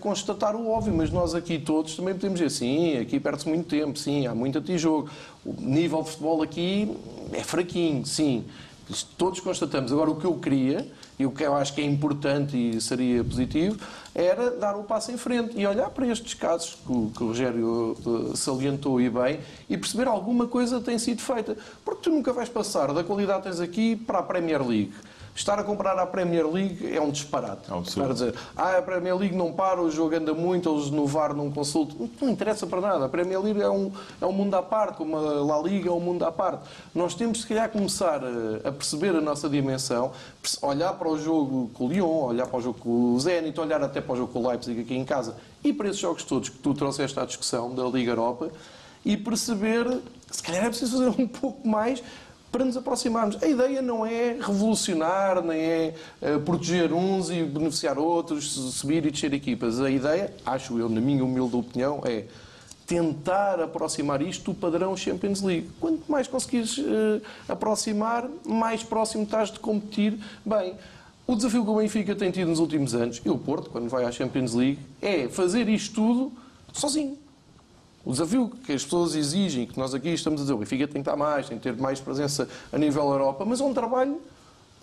constatar o óbvio, mas nós aqui todos também podemos dizer sim, aqui perde-se muito tempo, sim, há muito antijogo. O nível de futebol aqui é fraquinho, sim. Todos constatamos. Agora, o que eu queria, e o que eu acho que é importante e seria positivo, era dar um passo em frente e olhar para estes casos que o, que o Rogério eh, salientou e bem e perceber alguma coisa tem sido feita. Porque tu nunca vais passar da qualidade que tens aqui para a Premier League. Estar a comprar a Premier League é um disparate. Estar a dizer, ah, a Premier League não para, o jogo anda muito, eles no VAR não consultam. Não, interessa para nada. A Premier League é um, é um mundo à parte, como a La Liga é um mundo à parte. Nós temos, se calhar, começar a, a perceber a nossa dimensão, olhar para o jogo com o Lyon, olhar para o jogo com o Zenit, olhar até para o jogo com o Leipzig aqui em casa e para esses jogos todos que tu trouxeste à discussão da Liga Europa e perceber, se calhar é preciso fazer um pouco mais para nos aproximarmos. A ideia não é revolucionar, nem é eh, proteger uns e beneficiar outros, su- subir e descer equipas. A ideia, acho eu, na minha humilde opinião, é tentar aproximar isto do padrão Champions League. Quanto mais conseguires eh, aproximar, mais próximo estás de competir bem. O desafio que o Benfica tem tido nos últimos anos, e o Porto, quando vai à Champions League, é fazer isto tudo sozinho. O desafio que as pessoas exigem, que nós aqui estamos a dizer, o Benfica tem que estar mais, tem que ter mais presença a nível Europa, mas é um trabalho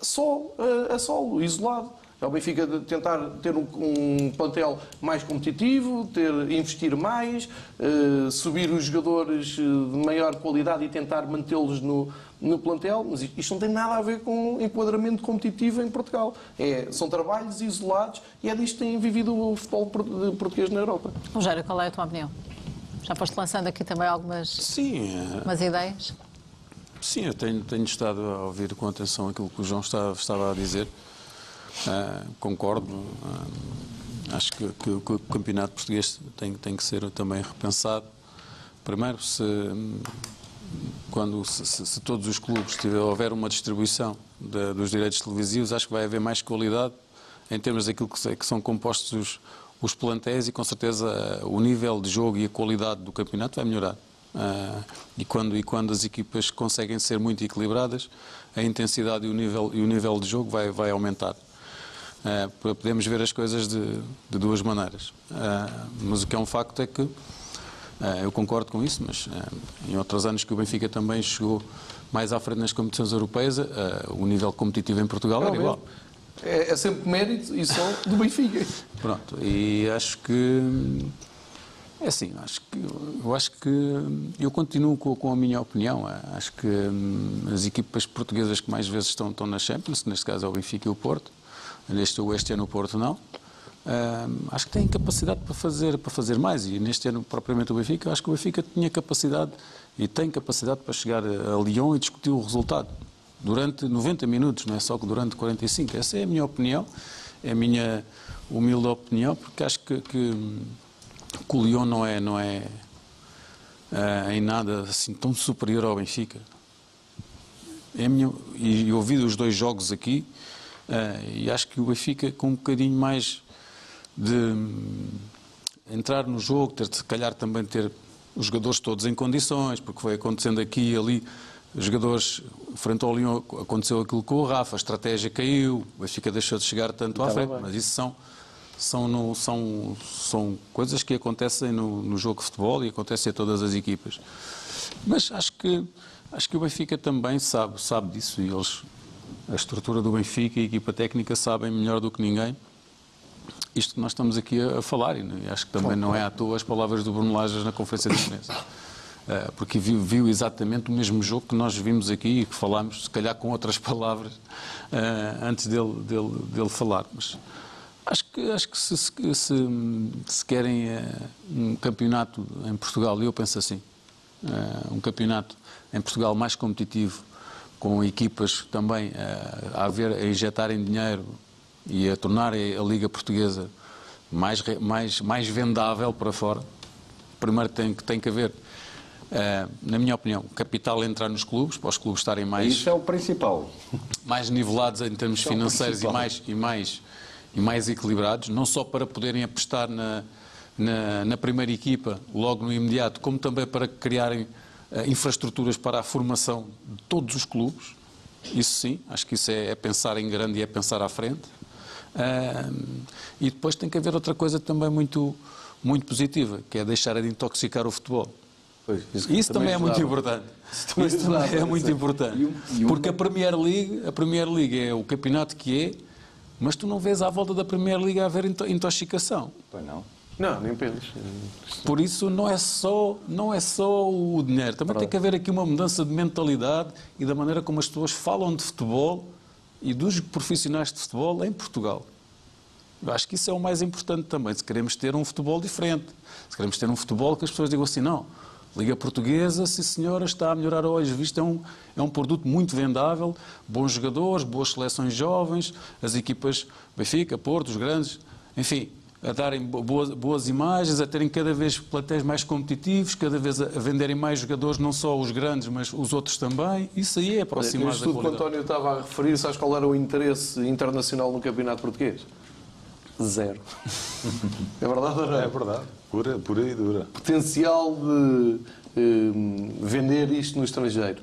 só eh, a solo, isolado. É o Benfica tentar ter um, um plantel mais competitivo, ter, investir mais, eh, subir os jogadores eh, de maior qualidade e tentar mantê-los no, no plantel, mas isto não tem nada a ver com enquadramento competitivo em Portugal. É, são trabalhos isolados e é disto que tem vivido o futebol por- português na Europa. Rogério, qual é a tua opinião? Já foste lançando aqui também algumas Sim, umas ideias? Sim, eu tenho, tenho estado a ouvir com atenção aquilo que o João está- estava a dizer. Ah, concordo. Ah, acho que, que- que o campeonato português tem, tem que ser também repensado. Primeiro, se, quando, se, se- todos os clubes tiver, houver uma distribuição de- dos direitos televisivos, acho que vai haver mais qualidade em termos daquilo que, que são compostos os, os plantéis e com certeza o nível de jogo e a qualidade do campeonato vai melhorar. Ah, e, quando, e quando as equipas conseguem ser muito equilibradas, a intensidade e o nível, e o nível de jogo vai, vai aumentar. Ah, podemos ver as coisas de, de duas maneiras. Ah, mas o que é um facto é que eu concordo com isso, mas em outros anos que o Benfica também chegou mais à frente nas competições europeias, o nível competitivo em Portugal É era igual. É, é sempre mérito e só do Benfica. (laughs) Pronto, e acho que é assim, acho que eu acho que eu continuo com, com a minha opinião. Acho que hum, as equipas portuguesas que mais vezes estão, estão na Champions, neste caso é o Benfica e o Porto, neste este ano o Porto não. hum, acho que têm capacidade para fazer para fazer mais e neste ano propriamente o Benfica, acho que o Benfica tinha capacidade e tem capacidade para chegar a Lyon e discutir o resultado durante 90 minutos, não é só que durante 45. Essa é a minha opinião, é a minha humilde opinião, porque acho que, que, que o Lyon não é, não é, ah, em nada assim tão superior ao Benfica. É minha, e eu ouvi os dois jogos aqui ah, e acho que o Benfica com um bocadinho mais de hum, entrar no jogo, ter se calhar também ter os jogadores todos em condições, porque foi acontecendo aqui e ali, os jogadores frente ao Lyon aconteceu aquilo com o Rafa, a estratégia caiu, o Benfica deixou de chegar tanto à frente, bem. mas isso são são, no- são, são coisas que acontecem no, no jogo de futebol e acontecem a todas as equipas. Mas acho que, acho que o Benfica também sabe, sabe disso e eles, a estrutura do Benfica e a equipa técnica sabem melhor do que ninguém isto que nós estamos aqui a, falar e acho que também não é à toa as palavras do Bruno Lajas na conferência de imprensa. Eh, porque viu, viu exatamente o mesmo jogo que nós vimos aqui e que falámos, se calhar com outras (laughs) palavras, eh, antes dele, dele, dele falar. Mas acho que, acho que se, se, se, querem eh, um campeonato em Portugal, eu penso assim, um campeonato em Portugal mais competitivo, com equipas também a, haver, a injetarem dinheiro e a tornar a Liga Portuguesa mais, mais, mais vendável para fora. Primeiro tem, tem que haver, eh, na minha opinião, capital entrar nos clubes, para os clubes estarem mais Isso é o principal. mais nivelados em termos Isso é o financeiros e principal. mais, e, mais, e mais equilibrados, não só para poderem apostar na, na, na primeira equipa logo no imediato, como também para criarem eh, infraestruturas para a formação de todos os clubes. Isso sim, acho que isso é, é pensar em grande e é pensar à frente. Ah, e depois tem que haver outra coisa também muito, muito positiva, que é deixar de intoxicar o futebol. (laughs) isso, também, é muito importante. Isso também, é muito importante. Porque a Premier League, a Premier League é o campeonato que é, mas tu não vês à volta da Premier League a haver into- intoxicação. Pois não. Não, nem penses. Por isso não é só, não é só o dinheiro, também tem que haver aqui uma mudança de mentalidade e da maneira como as pessoas falam de futebol e dos profissionais de futebol em Portugal. Eu acho que isso é o mais importante também, se queremos ter um futebol diferente, se queremos ter um futebol que as pessoas digam assim, não, Liga Portuguesa, sim senhora, está a melhorar a olhos vistos, é um, é um produto muito vendável, bons jogadores, boas seleções jovens, as equipas Benfica, Porto, os grandes, enfim, a darem bo- boas, boas imagens, a terem cada vez plantéis mais competitivos, cada vez a, venderem mais jogadores, não só os grandes, mas os outros também. Isso aí é aproximar Neste estudo que o. António estava a referir, sabes qual era o interesse internacional no campeonato português? Zero. (laughs) É verdade ou não? É verdade. Pura, pura e dura. Potencial de hum, vender isto no estrangeiro.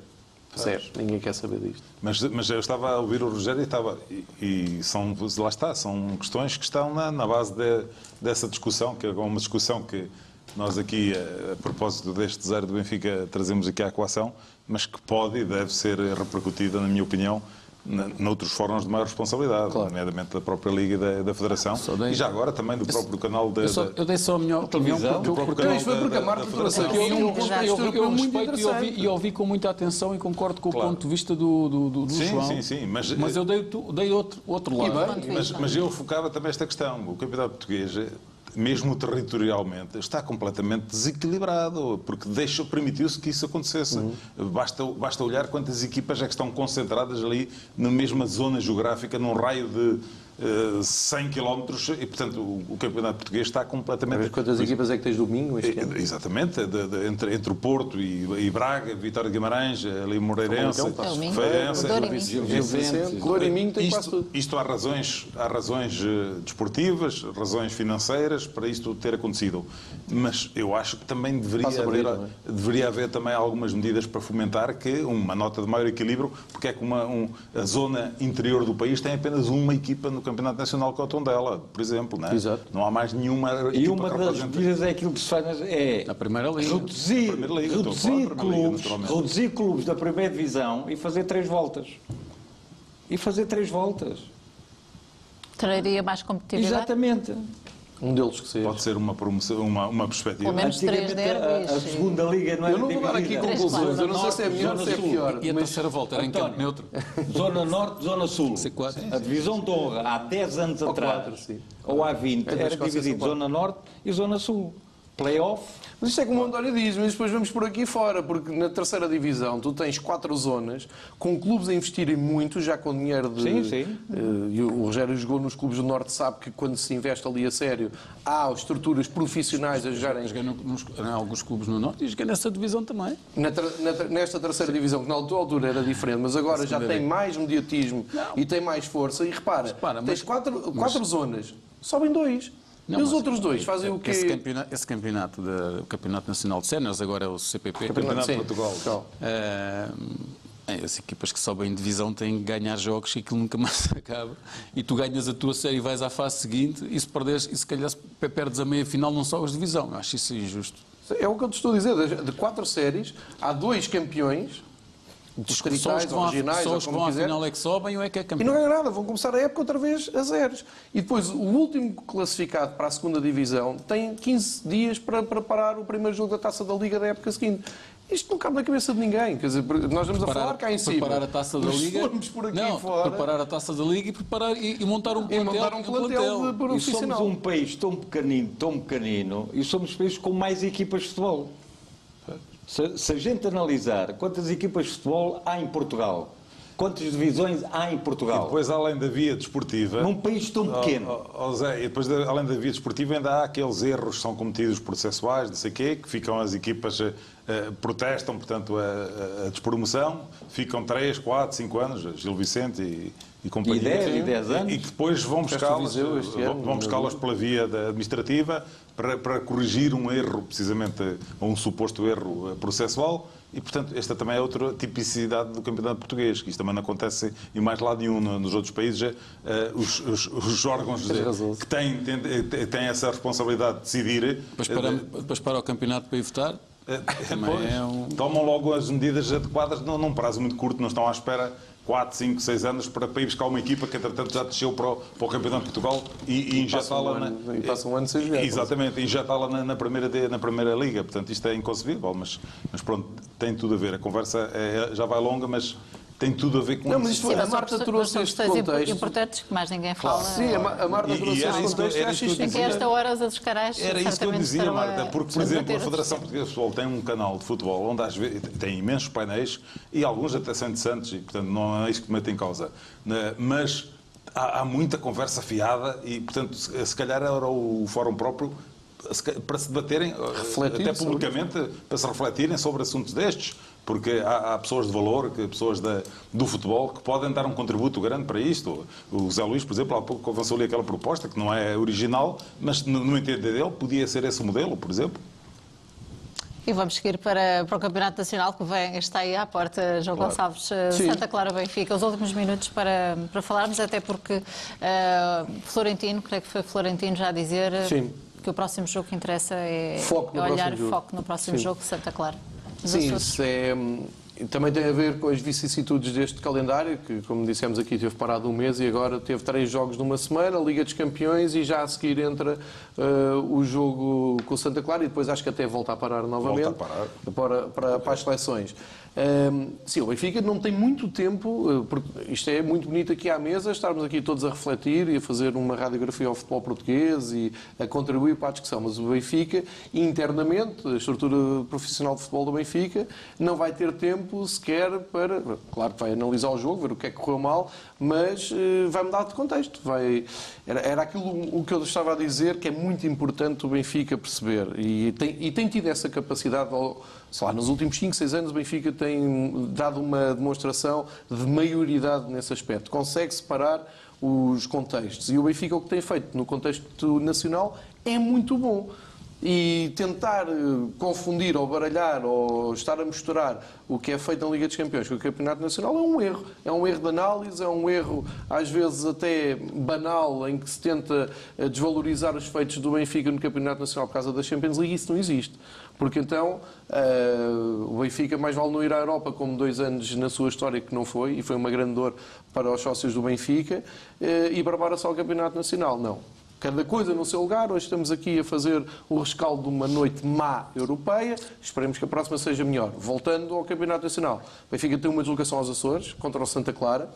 Zero. Ninguém quer saber disto. Mas, mas eu estava a ouvir o Rogério e estava. E, e são, lá está, são questões que estão na, na base de- dessa discussão, que é uma discussão que nós aqui, a, a propósito deste zero do Benfica, trazemos aqui à equação, mas que pode e deve ser repercutida, na minha opinião, na- noutros fóruns de maior responsabilidade, nomeadamente da própria Liga e da, da Federação, dei- e já agora também do próprio canal da. Eu, só- eu dei só a minha opinião porque, Isto foi porque a da- Marta da trouxe Federação. aqui eu, um eu, eu, eu respeito e ouvi, e com muita atenção e concordo com Claro. o ponto de vista do, do, do, do Sim, João. sim, sim, mas- eu dei, dei outro, outro lado. bem, Mas, mas eu focava também esta questão. O campeonato português, eh, mesmo territorialmente, está completamente desequilibrado, porque deixou, permitiu-se que isso acontecesse. Basta, basta olhar quantas equipas é que estão concentradas ali na mesma zona geográfica, num raio de 100 km, e portanto o, o campeonato português está completamente. Mas quantas equipas é que tens domingo este ano? Eh, Exatamente, de- de- entre, entre o Porto e, e Braga, Vitória de Guimarães, ali Moreirense, é é? Feirense, O Douro e Minho. Gil Vicente, Louro e Minho tem quase isto, tudo. isto há razões, há razões eh, desportivas, razões financeiras para isto ter acontecido. Mas eu acho que também deveria haver, aí, é? deveria haver também algumas medidas para fomentar que uma nota de maior equilíbrio, porque é que uma, um- a zona interior do país tem apenas uma equipa no Campeonato Nacional é o Tondela, por exemplo. Não, é? Exato. não há mais nenhuma E uma que das medidas é aquilo que se faz é Na Primeira Liga. reduzir, Primeira Liga, reduzir, Liga, clubes, naturalmente. reduzir clubes da primeira divisão e fazer três voltas. E fazer três voltas. Traria mais competitividade? Exatamente. Um deles que seja. Pode ser uma, promoção, uma, uma perspectiva. Pelo menos três Antigamente, a, a derbys. segunda liga não era Eu não vou dar aqui dividida. conclusões, eu não sei se é melhor ou se é pior. E a terceira volta era em campo neutro. (laughs) Zona Norte, Zona Sul. C4. A divisão de honra, há 10 anos atrás, ou há 20, É era quatro. Zona Norte e Zona Sul. Playoff. Mas isto é como o António diz, mas depois vamos por aqui fora, porque na terceira divisão tu tens quatro zonas, com clubes a investirem muito, já com dinheiro de. Sim, sim. E o Rogério jogou nos clubes do Norte, sabe que quando se investe ali a sério, há estruturas profissionais a jogarem. Joguei em alguns clubes no Norte e joguei nessa divisão também. Na ter- na ter- nesta terceira divisão, que na altura era diferente, mas agora já tem mais mediatismo e tem mais força. E repara, tens quatro, quatro zonas, sobem dois. Não, e os outros dois fazem o quê? Esse campeonato, esse campeonato da- o Campeonato Nacional de Séniores, agora é o CPP. Campeonato de Portugal. Eh, as equipas que sobem em divisão têm que ganhar jogos e aquilo nunca (laughs) mais acaba. E tu ganhas a tua série e vais à fase seguinte e se perderes, e se calhar se perdes a meia final não sobes divisão. Eu acho isso injusto. É o que eu te estou a dizer. De quatro séries, há dois campeões, Os distritais, à- originais, só ou os que como quiser. final é que sobem ou é que é E campeão? não ganham nada, vão começar a época outra vez a zeros. E depois o último classificado para a segunda divisão tem 15 dias para preparar o primeiro jogo da taça da Liga da época seguinte. Isto não cabe na cabeça de ninguém. Quer dizer, nós vamos a falar cá em cima. preparar a taça da Mas se Liga. formos por aqui não, fora. preparar a taça da Liga e, preparar, e, e montar um plantel. montar um plantel de- E somos um país tão pequenino, tão pequenino, e somos um país com mais equipas de futebol. Se, se a gente analisar quantas equipas de futebol há em Portugal, quantas divisões há em E Portugal, depois, além da via desportiva. num país tão pequeno. Ó, ó, Zé, e depois, além da via desportiva, ainda há aqueles erros que são cometidos processuais, não sei o quê, que ficam as equipas. eh, eh, protestam, portanto, a- a despromoção, ficam 3, 4, 5 anos, Gil Vicente e, e companhia. E 10, e 10 anos. E que depois vão buscá-las vão- vão pela via da administrativa para, para corrigir um erro, precisamente, ou um suposto erro eh, processual. E, portanto, esta também é outra tipicidade do campeonato português, que isto também não acontece em mais lado nenhum no- nos outros países. é, eh, os, os- os órgãos de- que têm, têm, têm essa responsabilidade de decidir. Depois para, para o campeonato para ir votar. Também Pois, é um... Tomam logo as medidas adequadas num, num prazo muito curto, não estão à espera 4, 5, 6 anos para, para ir buscar uma equipa que, entretanto, já desceu para o, para o Campeonato de Portugal e, e um injetá-la ano- na. e passa um ano sem jogar. Exatamente, injetá-la na, na, primeira, na Primeira Liga. Portanto, isto é inconcebível, mas, mas pronto, tem tudo a ver. A conversa é- já vai longa, mas tem tudo a ver com Não, mas isso. isto, a Sim, Marta são trouxe este contexto. importantes que mais ninguém fala. Sim, a Ma- a Marta trouxe era este isso que- contexto era acho isso que isto que a esta hora os outros canais Era isso que eu dizia, a- Marta, porque, por a exemplo, a Federação Portuguesa de Futebol tem um canal de futebol onde às vezes tem imensos painéis e alguns até são interessantes e, portanto, não é isso que mete em causa. Mas há, há muita conversa fiada e, portanto, se, se calhar era o fórum próprio para se debaterem, eh, Refletir até sobre publicamente, para se refletirem sobre assuntos destes. Porque há, há pessoas de valor, que, pessoas da- do futebol, que podem dar um contributo grande para isto. O Zé Luís, por exemplo, há pouco avançou ali aquela proposta, que não é original, mas no, no entender dele podia ser esse modelo, por exemplo. E vamos seguir para, para o Campeonato Nacional que vem, está aí à porta, João Claro. Gonçalves, eh, Sim. Santa Clara Benfica. Os últimos minutos para, para falarmos, até porque eh, Florentino, creio que foi Florentino já a dizer eh, Sim. que o próximo jogo que interessa é, Foco é olhar foco no próximo Sim. jogo de Santa Clara. Nos Sim, Açores. isso é, hum, também tem a ver com as vicissitudes deste calendário, que, como dissemos aqui, teve parado um mês e agora teve três jogos numa semana, a Liga dos Campeões e já a seguir entra uh, o jogo com o Santa Clara e depois acho que até volta a parar novamente Volta a parar. Para, para, para as seleções. Hum, sim, o Benfica não tem muito tempo, uh, porque isto é muito bonito aqui à mesa, estarmos aqui todos a refletir e a fazer uma radiografia ao futebol português e a contribuir para a discussão, mas o Benfica, internamente, a estrutura profissional de futebol do Benfica, não vai ter tempo sequer para. Claro que vai analisar o jogo, ver o que é que correu mal, mas eh, vai mudar de contexto. Vai, era, era aquilo o que eu estava a dizer que é muito importante o Benfica perceber e tem, e tem tido essa capacidade. Ao, sei lá, nos últimos 5, 6 anos o Benfica tem dado uma demonstração de maioridade nesse aspecto. Consegue separar os contextos. E o Benfica o que tem feito no contexto nacional é muito bom. E tentar eh, confundir ou baralhar ou estar a misturar o que é feito na Liga dos Campeões com o Campeonato Nacional é um erro. É um erro de análise, é um erro às vezes até banal em que se tenta eh, desvalorizar os feitos do Benfica no Campeonato Nacional por causa da Champions League. Isso não existe. Porque então eh, o Benfica mais vale não ir à Europa como dois anos na sua história que não foi, e foi uma grande dor para os sócios do Benfica, eh, e barbara só o Campeonato Nacional. Não. Cada coisa no seu lugar. Hoje estamos aqui a fazer o rescaldo de uma noite má europeia. Esperemos que a próxima seja melhor. Voltando ao Campeonato Nacional. O Benfica tem uma deslocação aos Açores contra o Santa Clara.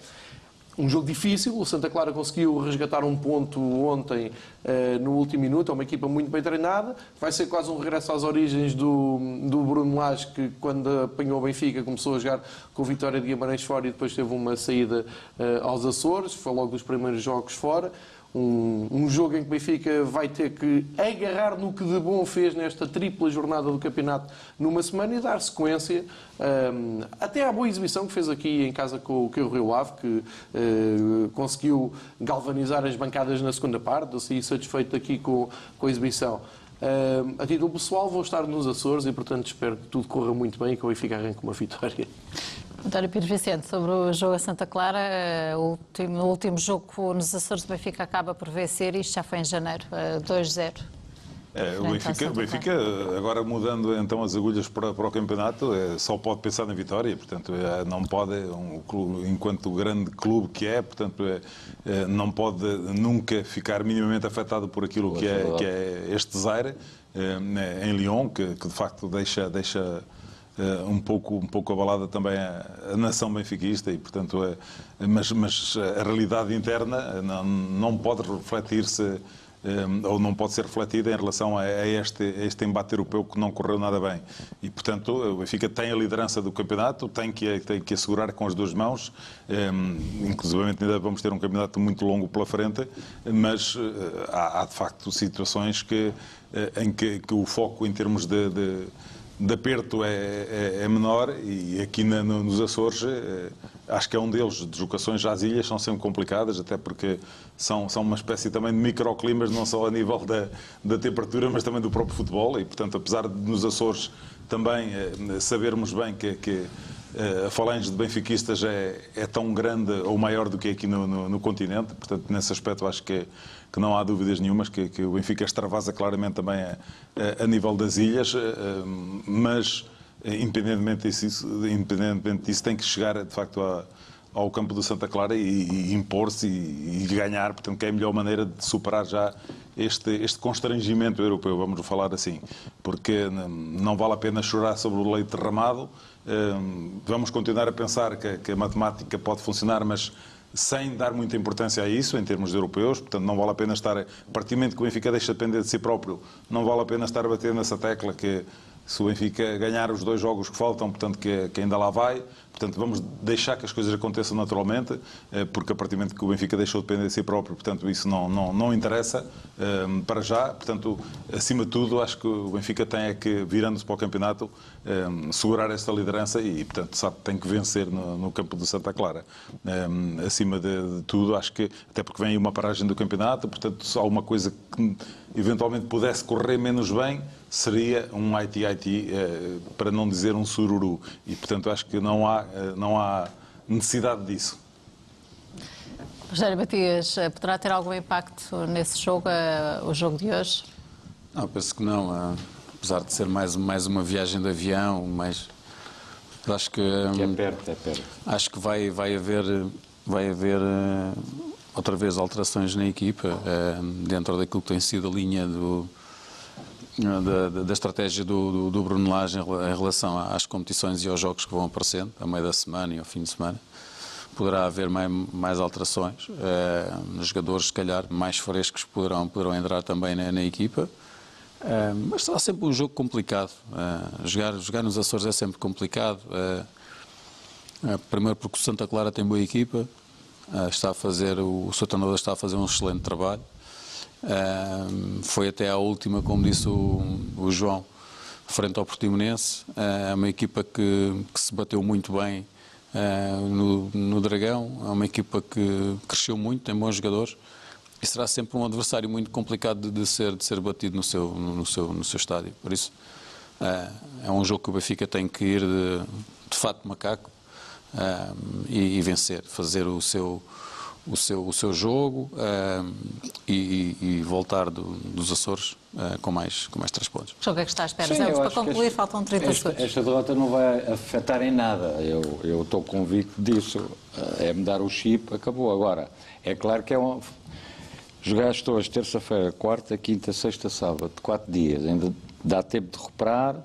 Um jogo difícil. O Santa Clara conseguiu resgatar um ponto ontem uh, no último minuto. É uma equipa muito bem treinada. Vai ser quase um regresso às origens do, do Bruno Lage, que quando apanhou o Benfica começou a jogar com vitória de Guimarães fora e depois teve uma saída uh, aos Açores. Foi logo dos primeiros jogos fora um, um, jogo em que o Benfica vai ter que agarrar no que de bom fez nesta tripla jornada do campeonato numa semana e dar sequência um, até à boa exibição que fez aqui em casa com, o Rio Ave, que uh, conseguiu galvanizar as bancadas na segunda parte. Eu saí satisfeito aqui com, com a exibição. Uh, a título pessoal, vou estar nos Açores e, portanto, espero que tudo corra muito bem e que o Benfica arranque uma vitória. António Pires Vicente, sobre o jogo a Santa Clara, eh, o último, o último jogo nos Açores do Benfica acaba por vencer, isto já foi em janeiro, 2-0. Eh, é, o Benfica, o Benfica, agora mudando então as agulhas para, para o campeonato, é, só pode pensar na vitória, portanto, é, não pode, um clube, enquanto grande clube que é, portanto, é, é, não pode nunca ficar minimamente afetado por aquilo que é, que é este desaire em Lyon, que, que de facto deixa, deixa um pouco um pouco abalada também a, a nação benfiquista e portanto é, mas mas a realidade interna não, não pode refletir-se eh, ou não pode ser refletida em relação a, este, a este embate europeu que não correu nada bem. E, portanto, o Benfica tem a liderança do campeonato, tem que, tem que assegurar com as duas mãos, inclusive ainda vamos ter um campeonato muito longo pela frente, mas há, há de facto situações que, em que, que, o foco em termos de, de de aperto é, é, é, menor e aqui na, no, nos Açores é, acho que é um deles. Deslocações às ilhas são sempre complicadas, até porque são, são uma espécie também de microclimas, não só a nível da, da temperatura, mas também do próprio futebol. E, portanto, apesar de nos Açores também é, sabermos bem que, que a falange de benfiquistas é, é tão grande ou maior do que aqui no, no, no continente, portanto, nesse aspecto acho que, que não há dúvidas nenhumas que, que o Benfica extravasa claramente também a, a, a nível das ilhas, eh, mas eh, independentemente disso, independentemente disso tem que chegar de facto a, ao campo do Santa Clara e, e impor-se e, e, ganhar, portanto, que é a melhor maneira de superar já este, este constrangimento europeu, vamos falar assim, porque não vale a pena chorar sobre o leite derramado, vamos continuar a pensar que, que a matemática pode funcionar, mas sem dar muita importância a isso em termos europeus, portanto não vale a pena estar, a partir do momento que o Benfica deixa de depender de si próprio, não vale a pena estar a bater nessa tecla que se o Benfica ganhar os dois jogos que faltam, portanto que, que ainda lá vai, Portanto, vamos deixar que as coisas aconteçam naturalmente, eh, porque a partir do momento que o Benfica deixou de depender de si próprio, portanto, isso não, não, não interessa um, eh, para já. Portanto, acima de tudo, acho que o Benfica tem é que, virando-se para o campeonato, um, segurar esta liderança e, portanto, sabe, tem que vencer no, no campo de Santa Clara. Um, acima de, de, tudo, acho que, até porque vem uma paragem do campeonato, portanto, há alguma coisa que eventualmente pudesse correr menos bem, seria um IT-IT, eh, para não dizer um sururu. E, portanto, acho que não há, eh, não há necessidade disso. Rogério Matias, eh, poderá ter algum impacto nesse jogo, o jogo de hoje? Não, penso que não. Apesar de ser mais, mais uma viagem de avião, mas acho que. que é perto, é perto. Acho que vai, vai haver, vai haver outra vez alterações na equipa, dentro daquilo que tem sido a linha do, da, da, estratégia do, do, do, Bruno Lage em relação às competições e aos jogos que vão aparecendo, a meio da semana e ao fim de semana. Poderá haver mais, mais alterações. Eh, jogadores, se calhar, mais frescos poderão, poderão entrar também na, na equipa. Eh, mas será sempre um jogo complicado. Eh, jogar, jogar nos Açores é sempre complicado. primeiro porque o Santa Clara tem boa equipa, está a fazer, o, o seu treinador está a fazer um excelente trabalho foi até à última, como disse o, o João, frente ao Portimonense. É uma equipa que, que, se bateu muito bem no, no, Dragão. É uma equipa que cresceu muito, tem bons jogadores. E será sempre um adversário muito complicado de, de ser, de ser batido no seu, no, seu, no seu estádio. Por isso, é um jogo que o Benfica tem que ir de, de fato macaco e, e vencer, fazer o seu o seu, o seu jogo uh, e, e, voltar do, dos Açores uh, com, mais, com mais três pontos. O jogo é que está à espera, Sim, Para concluir, esta, faltam 30 esta, segundos. Esta derrota não vai afetar em nada. Eu, eu estou convicto disso. Uh, é mudar o chip, acabou. Agora, é claro que é um. Jogaste hoje, terça-feira, quarta, quinta, sexta, sábado, quatro dias. Ainda dá tempo de recuperar.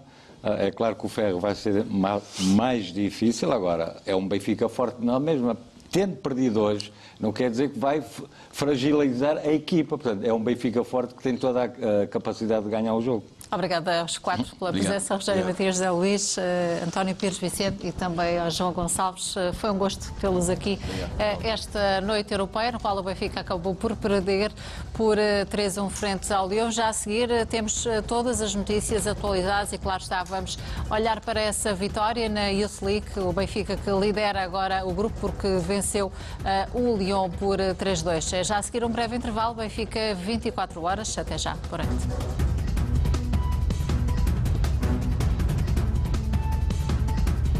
É claro que o ferro vai ser mais difícil. Agora, é um Benfica forte, não mesmo tendo perdido hoje, não quer dizer que vai fragilizar a equipa. Portanto, é um Benfica forte que tem toda a, a capacidade de ganhar o jogo. Obrigada aos quatro pela Obrigado. presença, Rogério. Matias Zé Luís, eh, António Pires Vicente e também ao João Gonçalves. Eh, Foi um gosto tê-los aqui eh, esta noite europeia, no qual o Benfica acabou por perder por eh, 3-1 frente ao Lyon. Já a seguir temos todas as notícias atualizadas e, claro está, vamos olhar para essa vitória na Youth League, o Benfica que lidera agora o grupo porque venceu o Lyon por eh, 3-2. Já a seguir um breve intervalo, Benfica 24 horas. Até já, por aí.